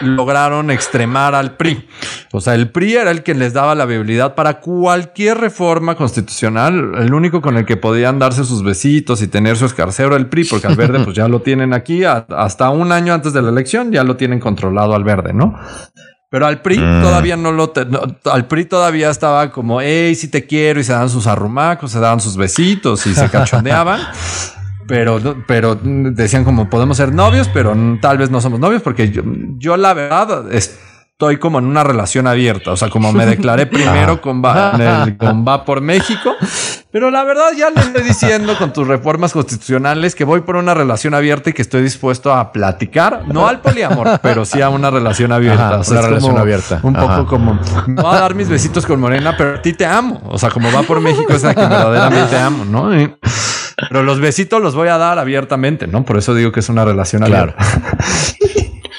lograron extremar al PRI. O sea, el PRI era el que les daba la viabilidad para cualquier reforma constitucional. El único con el que podían darse sus besitos y tener su escarcero el PRI, porque al verde pues ya lo tienen aquí hasta un año antes de la elección, ya lo tienen controlado al verde, ¿no? Pero al PRI mm. todavía no lo... al PRI todavía estaba como, hey, si te quiero, y se daban sus arrumacos, se daban sus besitos y se cachondeaban. pero, pero decían como podemos ser novios, pero tal vez no somos novios porque yo, yo la verdad estoy como en una relación abierta. O sea, como me declaré primero con va, con va por México, pero la verdad ya le estoy diciendo con tus reformas constitucionales que voy por una relación abierta y que estoy dispuesto a platicar, no al poliamor, pero sí a una relación abierta. o sea, una relación abierta. Un poco como, no a dar mis besitos con Morena, pero a ti te amo. O sea, como va por México es la que verdaderamente amo, ¿no? Pero los besitos los voy a dar abiertamente, ¿no? Por eso digo que es una relación claro.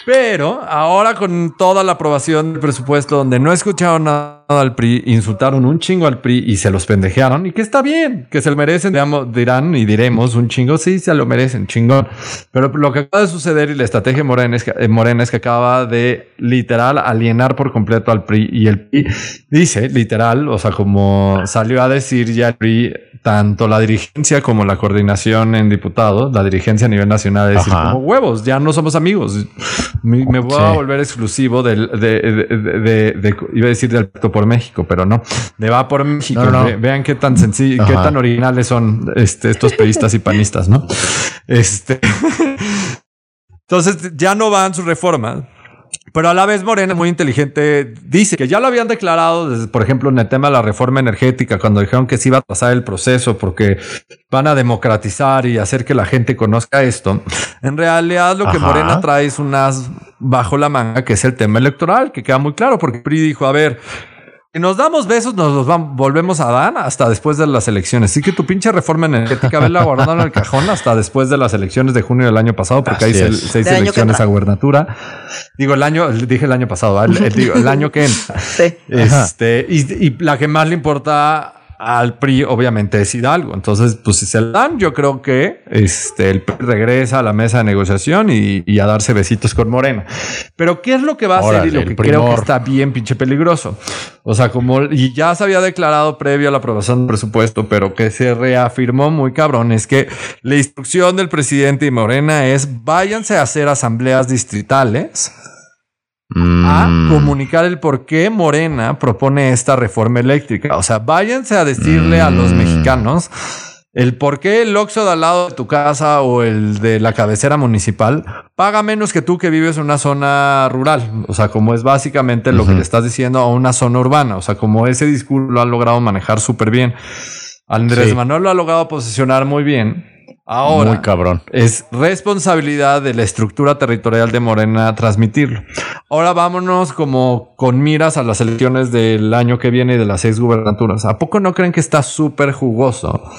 Pero ahora con toda la aprobación del presupuesto donde no escucharon nada al PRI, insultaron un chingo al PRI y se los pendejearon y que está bien, que se lo merecen, digamos, dirán y diremos un chingo, sí, se lo merecen, chingón. Pero lo que acaba de suceder y la estrategia morena es que, eh, morena es que acaba de literal alienar por completo al PRI y el PRI dice literal, o sea, como salió a decir ya el PRI tanto la dirigencia como la coordinación en diputados, la dirigencia a nivel nacional, es decir, como huevos, ya no somos amigos. Me, voy a volver exclusivo del, de, de, iba a decir del Pacto por México, pero no, de Va por México. vean qué tan sencillo, qué tan originales son este, estos periodistas y panistas, ¿no? Este. Entonces ya no van sus reformas pero a la vez Morena, muy inteligente, dice que ya lo habían declarado, desde, por ejemplo, en el tema de la reforma energética, cuando dijeron que se iba a pasar el proceso porque van a democratizar y hacer que la gente conozca esto. En realidad lo que Morena trae es unas bajo la manga, que es el tema electoral, que queda muy claro, porque PRI dijo, a ver, nos damos besos, nos los vamos, volvemos a dar hasta después de las elecciones. Así que tu pinche reforma energética, la guardando en el cajón hasta después de las elecciones de junio del año pasado, porque hay seis, elecciones a gubernatura. Digo, el año, dije el año pasado, el, el año que entra. Sí. Este, y, y la que más le importa al PRI obviamente es Hidalgo. Entonces, pues si se dan, yo creo que este, el PRI regresa a la mesa de negociación y, a darse besitos con Morena. Pero ¿qué es lo que va a hacer y lo que creo que está bien pinche peligroso? O sea, como y ya se había declarado previo a la aprobación del presupuesto, pero que se reafirmó muy cabrón, es que la instrucción del presidente y Morena es váyanse a hacer asambleas distritales a mm. comunicar el por qué Morena propone esta reforma eléctrica. O sea, váyanse a decirle a los mm. mexicanos el por qué el Oxxo de al lado de tu casa o el de la cabecera municipal paga menos que tú que vives en una zona rural. O sea, como es básicamente lo que le estás diciendo a una zona urbana. O sea, como ese discurso lo han logrado manejar súper bien. Andrés Manuel lo ha logrado posicionar muy bien. Ahora, Muy cabrón. es responsabilidad de la estructura territorial de Morena transmitirlo. Ahora vámonos como con miras a las elecciones del año que viene y de las seis gubernaturas. ¿A poco no creen que está súper jugoso?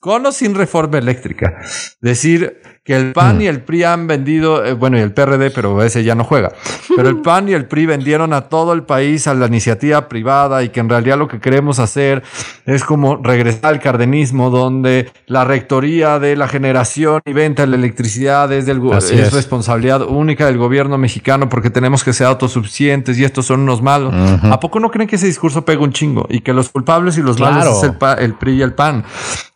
Con o sin reforma eléctrica. Decir, que el PAN mm. y el PRI han vendido, eh, bueno, y el PRD, pero ese ya no juega, pero el PAN y el PRI vendieron a todo el país a la iniciativa privada y que en realidad lo que queremos hacer es como regresar al cardenismo, donde la rectoría de la generación y venta de la electricidad es, del, es, responsabilidad única del gobierno mexicano porque tenemos que ser autosuficientes y estos son unos malos. ¿A poco no creen que ese discurso pega un chingo y que los culpables y los malos es el, el PRI y el PAN?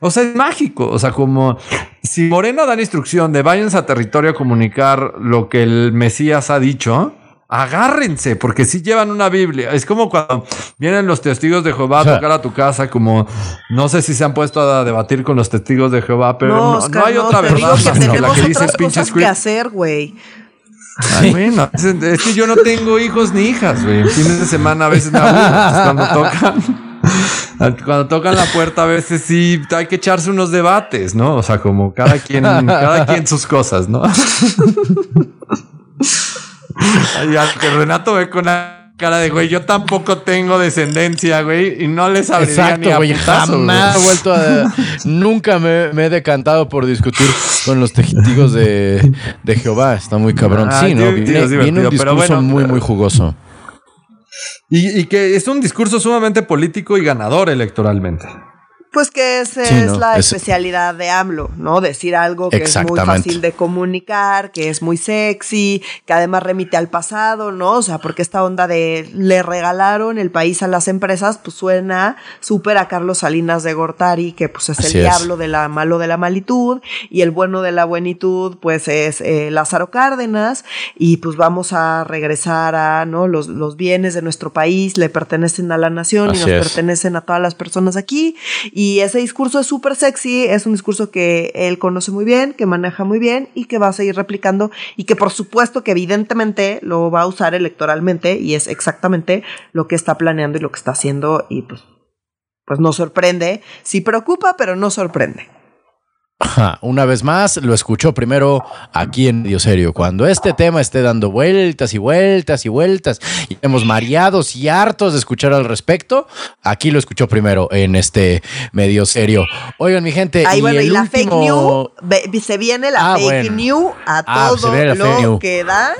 O sea, es mágico, o sea, como si Morena da la instrucción de váyanse a territorio a comunicar lo que el Mesías ha dicho, agárrense, porque si llevan una Biblia. Es como cuando vienen los testigos de Jehová a tocar a tu casa, como no sé si se han puesto a debatir con los testigos de Jehová, pero no, hay otra verdad que la que dice el pinche que hacer, güey. bueno, es, que yo no tengo hijos ni hijas, güey. Fines de semana a veces me aburro pues, cuando tocan. Cuando tocan la puerta a veces sí hay que echarse unos debates, ¿no? O sea, como cada quien, cada quien sus cosas, ¿no? que Renato ve con cara de güey, yo tampoco tengo descendencia, güey, y no les abriría ni a güey, jamás he vuelto a nunca me, he decantado por discutir con los testigos de, de Jehová, está muy cabrón. Ah, sí, ¿no? Viene, un discurso muy, muy jugoso. Y, y que es un discurso sumamente político y ganador electoralmente. Pues que esa es la especialidad de AMLO, ¿no? Decir algo que es muy fácil de comunicar, que es muy sexy, que además remite al pasado, ¿no? O sea, porque esta onda de le regalaron el país a las empresas, pues suena súper a Carlos Salinas de Gortari, que pues es el diablo de la malo de la malitud, y el bueno de la buenitud, pues es eh, Lázaro Cárdenas, y pues vamos a regresar a, ¿no? Los, los bienes de nuestro país le pertenecen a la nación y nos pertenecen a todas las personas aquí. Y ese discurso es súper sexy, es un discurso que él conoce muy bien, que maneja muy bien y que va a seguir replicando y que por supuesto que evidentemente lo va a usar electoralmente y es exactamente lo que está planeando y lo que está haciendo y pues, pues no sorprende, sí preocupa, pero no sorprende. Una vez más, lo escuchó primero aquí en Medio Serio. Cuando este tema esté dando vueltas y vueltas y vueltas y hemos mareados y hartos de escuchar al respecto, aquí lo escuchó primero en este Medio Serio. Oigan, mi gente. y, bueno, y la fake news, se viene la ah, fake news a ah, todo lo que da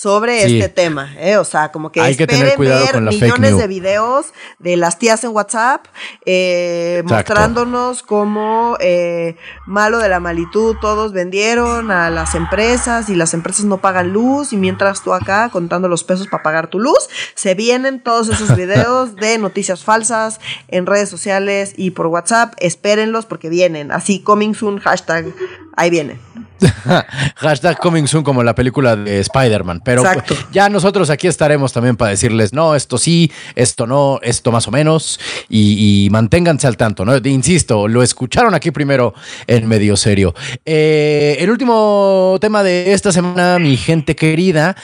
sobre este tema, ¿eh? O sea, como que Hay esperen ver millones de videos de las tías en WhatsApp eh, mostrándonos cómo eh, malo de la malitud todos vendieron a las empresas y las empresas no pagan luz y mientras tú acá contando los pesos para pagar tu luz, se vienen todos esos videos de noticias falsas en redes sociales y por WhatsApp, espérenlos porque vienen, así coming soon, hashtag, ahí viene. Hashtag coming soon como la película de Spider-Man. Pero ya nosotros aquí estaremos también para decirles, no, esto sí, esto no, esto más o menos. Y, manténganse al tanto, ¿no? Insisto, lo escucharon aquí primero en medio serio. Eh, el último tema de esta semana, mi gente querida,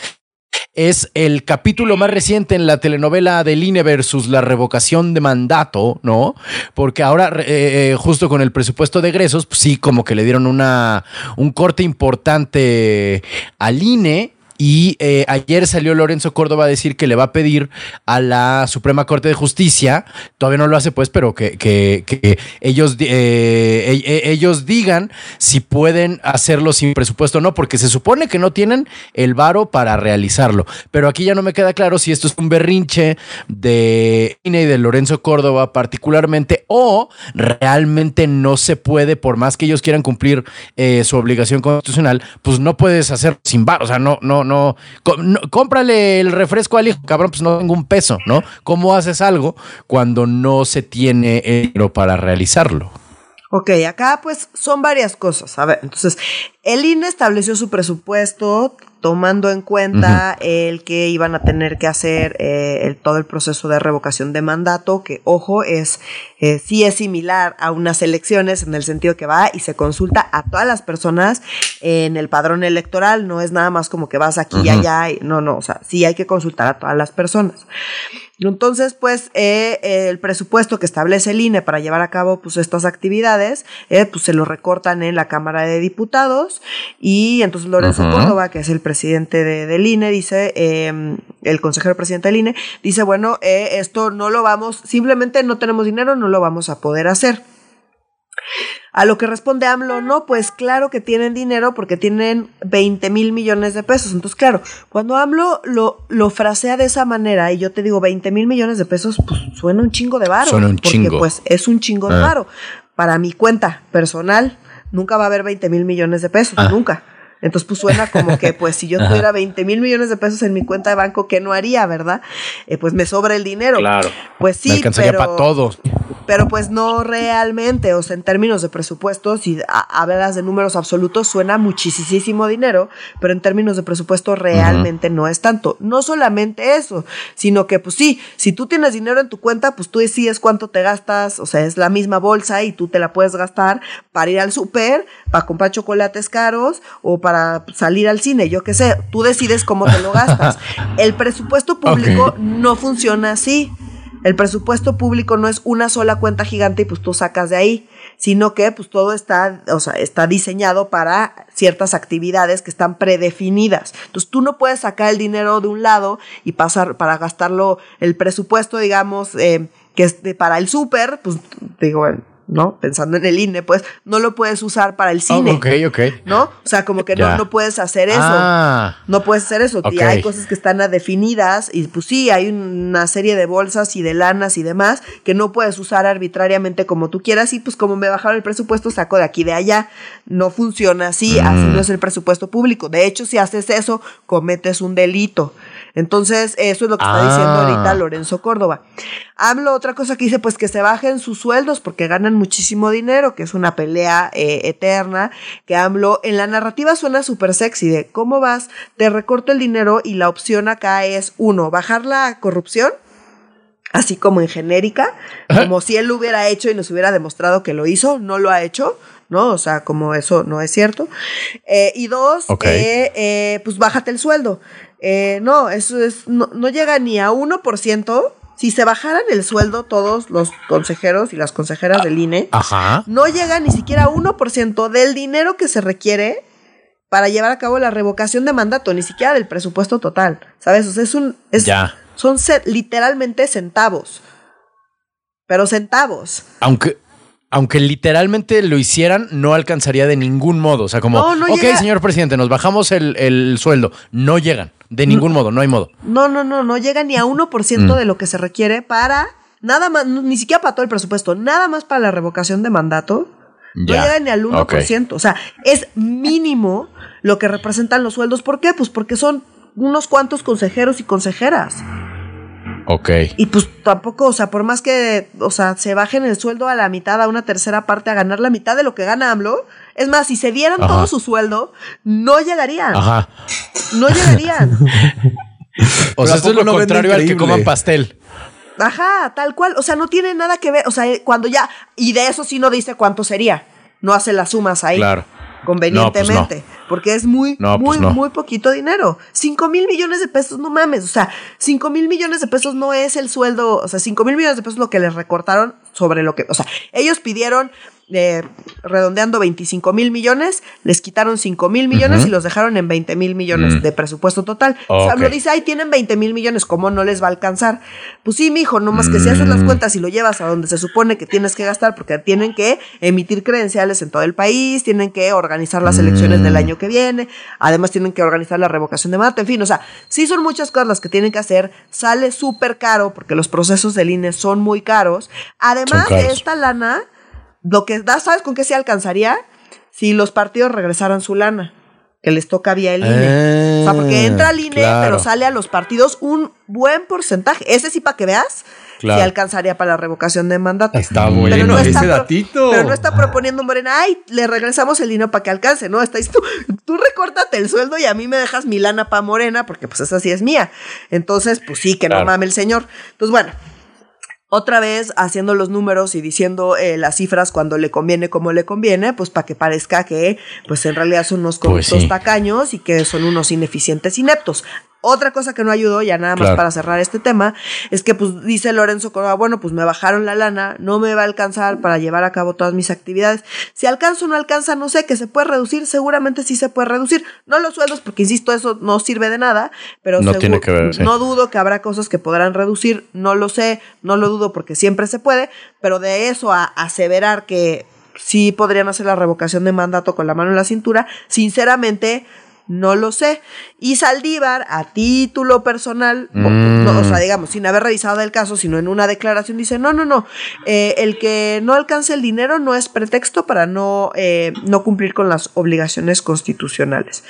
es el capítulo más reciente en la telenovela del INE versus la revocación de mandato, ¿no? Porque ahora, eh, eh, justo con el presupuesto de egresos, pues sí, como que le dieron una, un corte importante al INE y eh, ayer salió Lorenzo Córdoba a decir que le va a pedir a la Suprema Corte de Justicia, todavía no lo hace pues, pero que, que, ellos, eh, e, e, ellos digan si pueden hacerlo sin presupuesto o no, porque se supone que no tienen el varo para realizarlo. Pero aquí ya no me queda claro si esto es un berrinche de INE y de Lorenzo Córdoba particularmente o realmente no se puede, por más que ellos quieran cumplir eh, su obligación constitucional, pues no puedes hacer sin varo, o sea, no, no, no, cómprale el refresco al hijo, cabrón, pues no tengo un peso, ¿no? ¿Cómo haces algo cuando no se tiene dinero para realizarlo? Ok, acá pues son varias cosas. A ver, entonces, el INE estableció su presupuesto tomando en cuenta el que iban a tener que hacer eh, todo el proceso de revocación de mandato, que ojo, es eh, sí es similar a unas elecciones en el sentido que va y se consulta a todas las personas en el padrón electoral, no es nada más como que vas aquí y allá, no, no, o sea, sí hay que consultar a todas las personas. Entonces, pues, eh, el presupuesto que establece el INE para llevar a cabo pues, estas actividades, eh, pues se lo recortan en la Cámara de Diputados y entonces Lorenzo Córdoba, que es el presidente de, del INE, dice, em, el consejero presidente del INE, dice, bueno, eh, esto no lo vamos, simplemente no tenemos dinero, no lo vamos a poder hacer. A lo que responde AMLO, no, pues claro que tienen dinero porque tienen 20 mil millones de pesos. Entonces, claro, cuando AMLO lo, lo frasea de esa manera y yo te digo 20 mil millones de pesos, pues suena un chingo de varo. Suena un porque, pues es un chingo de ah. varo. Para mi cuenta personal, nunca va a haber 20 mil millones de pesos, ah. nunca. Entonces, pues suena como que, pues, si yo tuviera 20 mil millones de pesos en mi cuenta de banco, ¿qué no haría, verdad? Eh, pues me sobra el dinero. Claro. Pues sí, pero, para todos. Pero pues no realmente, o sea, en términos de presupuesto, si hablas de números absolutos, suena muchísimo dinero, pero en términos de presupuesto realmente no es tanto. No solamente eso, sino que, pues sí, si tú tienes dinero en tu cuenta, pues tú decides cuánto te gastas, o sea, es la misma bolsa y tú te la puedes gastar para ir al súper, para comprar chocolates caros o para salir al cine, yo qué sé, tú decides cómo te lo gastas. El presupuesto público no funciona así. el presupuesto público no es una sola cuenta gigante y pues tú sacas de ahí, sino que pues todo está, o sea, está diseñado para ciertas actividades que están predefinidas. Entonces tú no puedes sacar el dinero de un lado y pasar para gastarlo el presupuesto, digamos, eh, que es para el súper, pues digo, bueno, ¿no? Pensando en el INE, pues no lo puedes usar para el cine. ok, ok. ¿No? O sea, como que no, no, puedes hacer eso. Ah. no puedes hacer eso. Y hay cosas que están definidas y pues sí, hay una serie de bolsas y de lanas y demás que no puedes usar arbitrariamente como tú quieras y pues como me bajaron el presupuesto saco de aquí de allá. No funciona así, así no mm. es el presupuesto público. De hecho, si haces eso, cometes un delito. Entonces, eso es lo que está diciendo ah. ahorita Lorenzo Córdoba. Hablo otra cosa que dice, pues que se bajen sus sueldos porque ganan muchísimo dinero, que es una pelea eh, eterna, que AMLO en la narrativa suena súper sexy de cómo vas, te recorto el dinero y la opción acá es, uno, bajar la corrupción, así como en genérica, como si él lo hubiera hecho y nos hubiera demostrado que lo hizo, no lo ha hecho. ¿No? O sea, como eso no es cierto. Eh, y dos, eh, pues bájate el sueldo. Eh, no, eso es, no, llega ni a 1%. Si se bajaran el sueldo todos los consejeros y las consejeras del INE, no llega ni siquiera a 1% del dinero que se requiere para llevar a cabo la revocación de mandato, ni siquiera del presupuesto total. ¿Sabes? O sea, es un. Es, Son literalmente centavos. Pero centavos. Aunque, aunque literalmente lo hicieran, no alcanzaría de ningún modo. O sea, como, ok, señor presidente, nos bajamos el, sueldo. No llegan, de ningún modo, no hay modo. No, no, no, no llega ni a 1% mm. de lo que se requiere para, nada más, ni siquiera para todo el presupuesto, nada más para la revocación de mandato. No llega ni al 1%. O sea, es mínimo lo que representan los sueldos. ¿Por qué? Pues porque son unos cuantos consejeros y consejeras. Ok. Y pues tampoco, o sea, por más que, o sea, se bajen el sueldo a la mitad, a una tercera parte, a ganar la mitad de lo que gana AMLO, es más, si se dieran todo su sueldo, no llegarían. Ajá. No llegarían. o sea, esto es lo contrario al que coman pastel. Ajá, tal cual. O sea, no tiene nada que ver. O sea, cuando ya. Y de eso sí no dice cuánto sería. No hace las sumas ahí. Claro. Convenientemente. Porque es muy, muy, pues muy poquito dinero. 5 mil millones de pesos, no mames. O sea, 5 mil millones de pesos no es el sueldo. O sea, 5 mil millones de pesos es lo que les recortaron sobre lo que. O sea, ellos pidieron eh, redondeando 25 mil millones, les quitaron 5 mil millones y los dejaron en 20 mil millones mm. de presupuesto total. O sea, lo dice, ay, tienen 20 mil millones, ¿cómo no les va a alcanzar? Pues sí, mijo, no más que si haces las mm. cuentas y lo llevas a donde se supone que tienes que gastar, porque tienen que emitir credenciales en todo el país, tienen que organizar las elecciones del mm. año que viene, además tienen que organizar la revocación de mandato, en fin, o sea, sí son muchas cosas las que tienen que hacer, sale súper caro porque los procesos del INE son muy caros. Además de esta lana lo que da, ¿sabes con qué se alcanzaría? Si los partidos regresaran su lana, que les toca vía el INE. o sea, porque ah, entra el INE, pero sale a los partidos un buen porcentaje. Ese sí, para que veas, si alcanzaría para la revocación de mandato. Está bueno pero no está datito. Pero no está proponiendo Morena, ay, le regresamos el dinero para que alcance, ¿no? Está tú, tú recórtate el sueldo y a mí me dejas mi lana para Morena, porque pues esa sí es mía. Entonces, pues sí, que no mame el señor. Entonces, bueno, otra vez haciendo los números y diciendo eh, las cifras cuando le conviene como le conviene, pues para que parezca que pues en realidad son unos pues corruptos tacaños y que son unos ineficientes ineptos. Otra cosa que no ayudó, ya nada más para cerrar este tema, es que pues dice Lorenzo Córdoba, bueno, pues me bajaron la lana, no me va a alcanzar para llevar a cabo todas mis actividades. Si alcanzo o no alcanza, no sé, que se puede reducir, seguramente sí se puede reducir. No los sueldos, porque insisto, eso no sirve de nada, pero no, tiene que ver, no dudo que habrá cosas que podrán reducir, no lo sé, no lo dudo porque siempre se puede, pero de eso a aseverar que sí podrían hacer la revocación de mandato con la mano en la cintura, sinceramente no lo sé. Y Saldívar, a título personal, o, sea, mm. digamos, sin haber revisado el caso, sino en una declaración, dice, no, no, no, eh, el que no alcance el dinero no es pretexto para no, eh, no cumplir con las obligaciones constitucionales.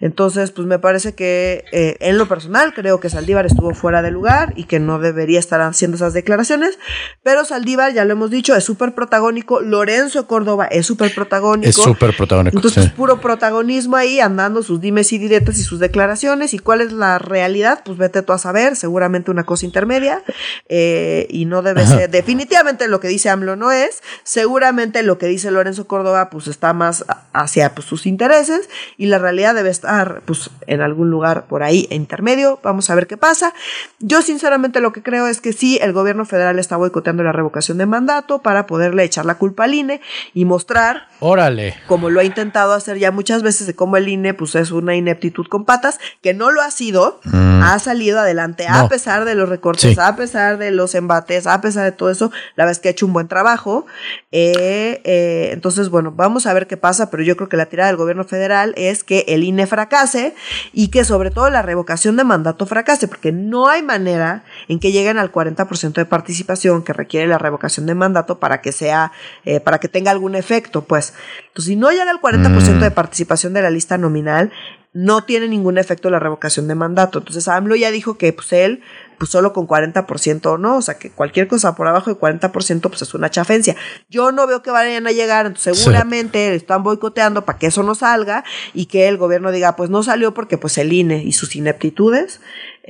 Entonces, pues me parece que eh, en lo personal creo que Saldívar estuvo fuera de lugar y que no debería estar haciendo esas declaraciones, pero Saldívar, ya lo hemos dicho, es súper protagónico, Lorenzo Córdoba es súper protagónico. Es súper protagónico. Entonces, puro protagonismo ahí, andando sus dimes y diretas y sus declaraciones y cuál es la realidad, pues vete tú a saber, seguramente una cosa intermedia eh, y no debe ser, definitivamente lo que dice AMLO no es, seguramente lo que dice Lorenzo Córdoba pues está más hacia pues, sus intereses y la realidad debe estar estar pues en algún lugar por ahí intermedio. Vamos a ver qué pasa. Yo sinceramente lo que creo es que sí, el gobierno federal está boicoteando la revocación de mandato para poderle echar la culpa al INE y mostrar, órale, como lo ha intentado hacer ya muchas veces de cómo el INE pues es una ineptitud con patas, que no lo ha sido, mm. ha salido adelante a pesar de los recortes, a pesar de los embates, a pesar de todo eso, la verdad es que ha hecho un buen trabajo. Eh, eh, entonces, bueno, vamos a ver qué pasa, pero yo creo que la tirada del gobierno federal es que el INE fracase y que sobre todo la revocación de mandato fracase, porque no hay manera en que lleguen al 40% de participación que requiere la revocación de mandato para que sea, eh, para que tenga algún efecto, pues. Entonces, si no llega al 40% de mm. participación de la lista nominal, no tiene ningún efecto la revocación de mandato. Entonces AMLO ya dijo que pues él pues solo con 40% o no, o sea que cualquier cosa por abajo de 40% pues es una chafencia. Yo no veo que vayan a llegar, entonces seguramente están boicoteando para que eso no salga y que el gobierno diga pues no salió porque pues el INE y sus ineptitudes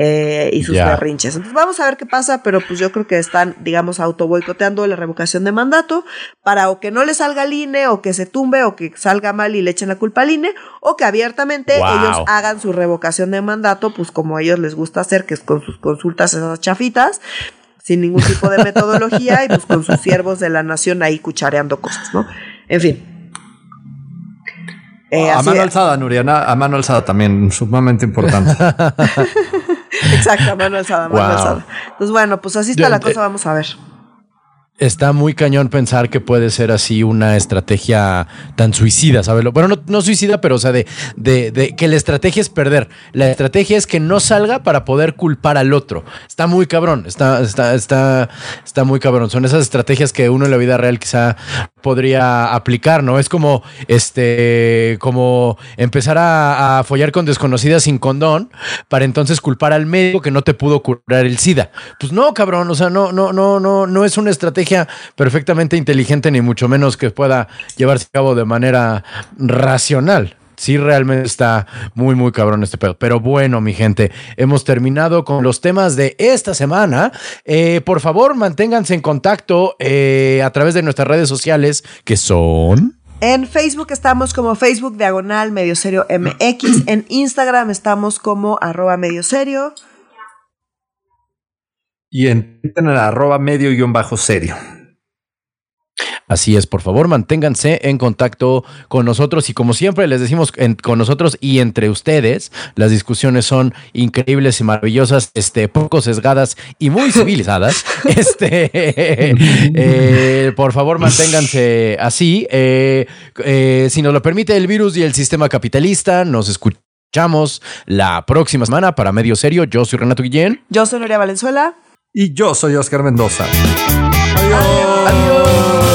eh, y sus berrinches. Entonces vamos a ver qué pasa, pero pues yo creo que están, digamos, auto boicoteando la revocación de mandato para o que no le salga al INE o que se tumbe o que salga mal y le echen la culpa al INE o que abiertamente ellos hagan su revocación de mandato, pues como a ellos les gusta hacer, que es con sus consultas esas chafitas, sin ningún tipo de metodología y pues con sus siervos de la nación ahí cuchareando cosas, ¿no? En fin. Eh, a mano alzada, Nuriana, a mano alzada también, sumamente importante. Exacto, mano alzada, mano alzada. Entonces, bueno, pues así está la cosa, vamos a ver. Está muy cañón pensar que puede ser así una estrategia tan suicida, ¿sabes? Bueno, no, suicida, pero o sea, de, de, que la estrategia es perder. La estrategia es que no salga para poder culpar al otro. Está muy cabrón, está, está, está, está muy cabrón. Son esas estrategias que uno en la vida real quizá podría aplicar, ¿no? Es como este, como empezar a, follar con desconocidas sin condón para entonces culpar al médico que no te pudo curar el SIDA. Pues no, cabrón, o sea, no, no, no, no, no es una estrategia perfectamente inteligente, ni mucho menos que pueda llevarse a cabo de manera racional sí realmente está muy, muy cabrón este pedo. Pero bueno, mi gente, hemos terminado con los temas de esta semana. Eh, por favor, manténganse en contacto eh, a través de nuestras redes sociales, que son... En Facebook estamos como Facebook Diagonal Medio Serio MX. En Instagram estamos como arroba medio serio y en Twitter arroba medio guion bajo serio. Así es, por favor, manténganse en contacto con nosotros y como siempre les decimos con nosotros y entre ustedes, las discusiones son increíbles y maravillosas, este, poco sesgadas y muy civilizadas. este, eh, por favor, manténganse así. Eh, eh, si nos lo permite el virus y el sistema capitalista, nos escuchamos la próxima semana para Medio Serio. Yo soy Renato Guillén. Yo soy Noria Valenzuela. Y yo soy Oscar Mendoza. Adiós. Adiós.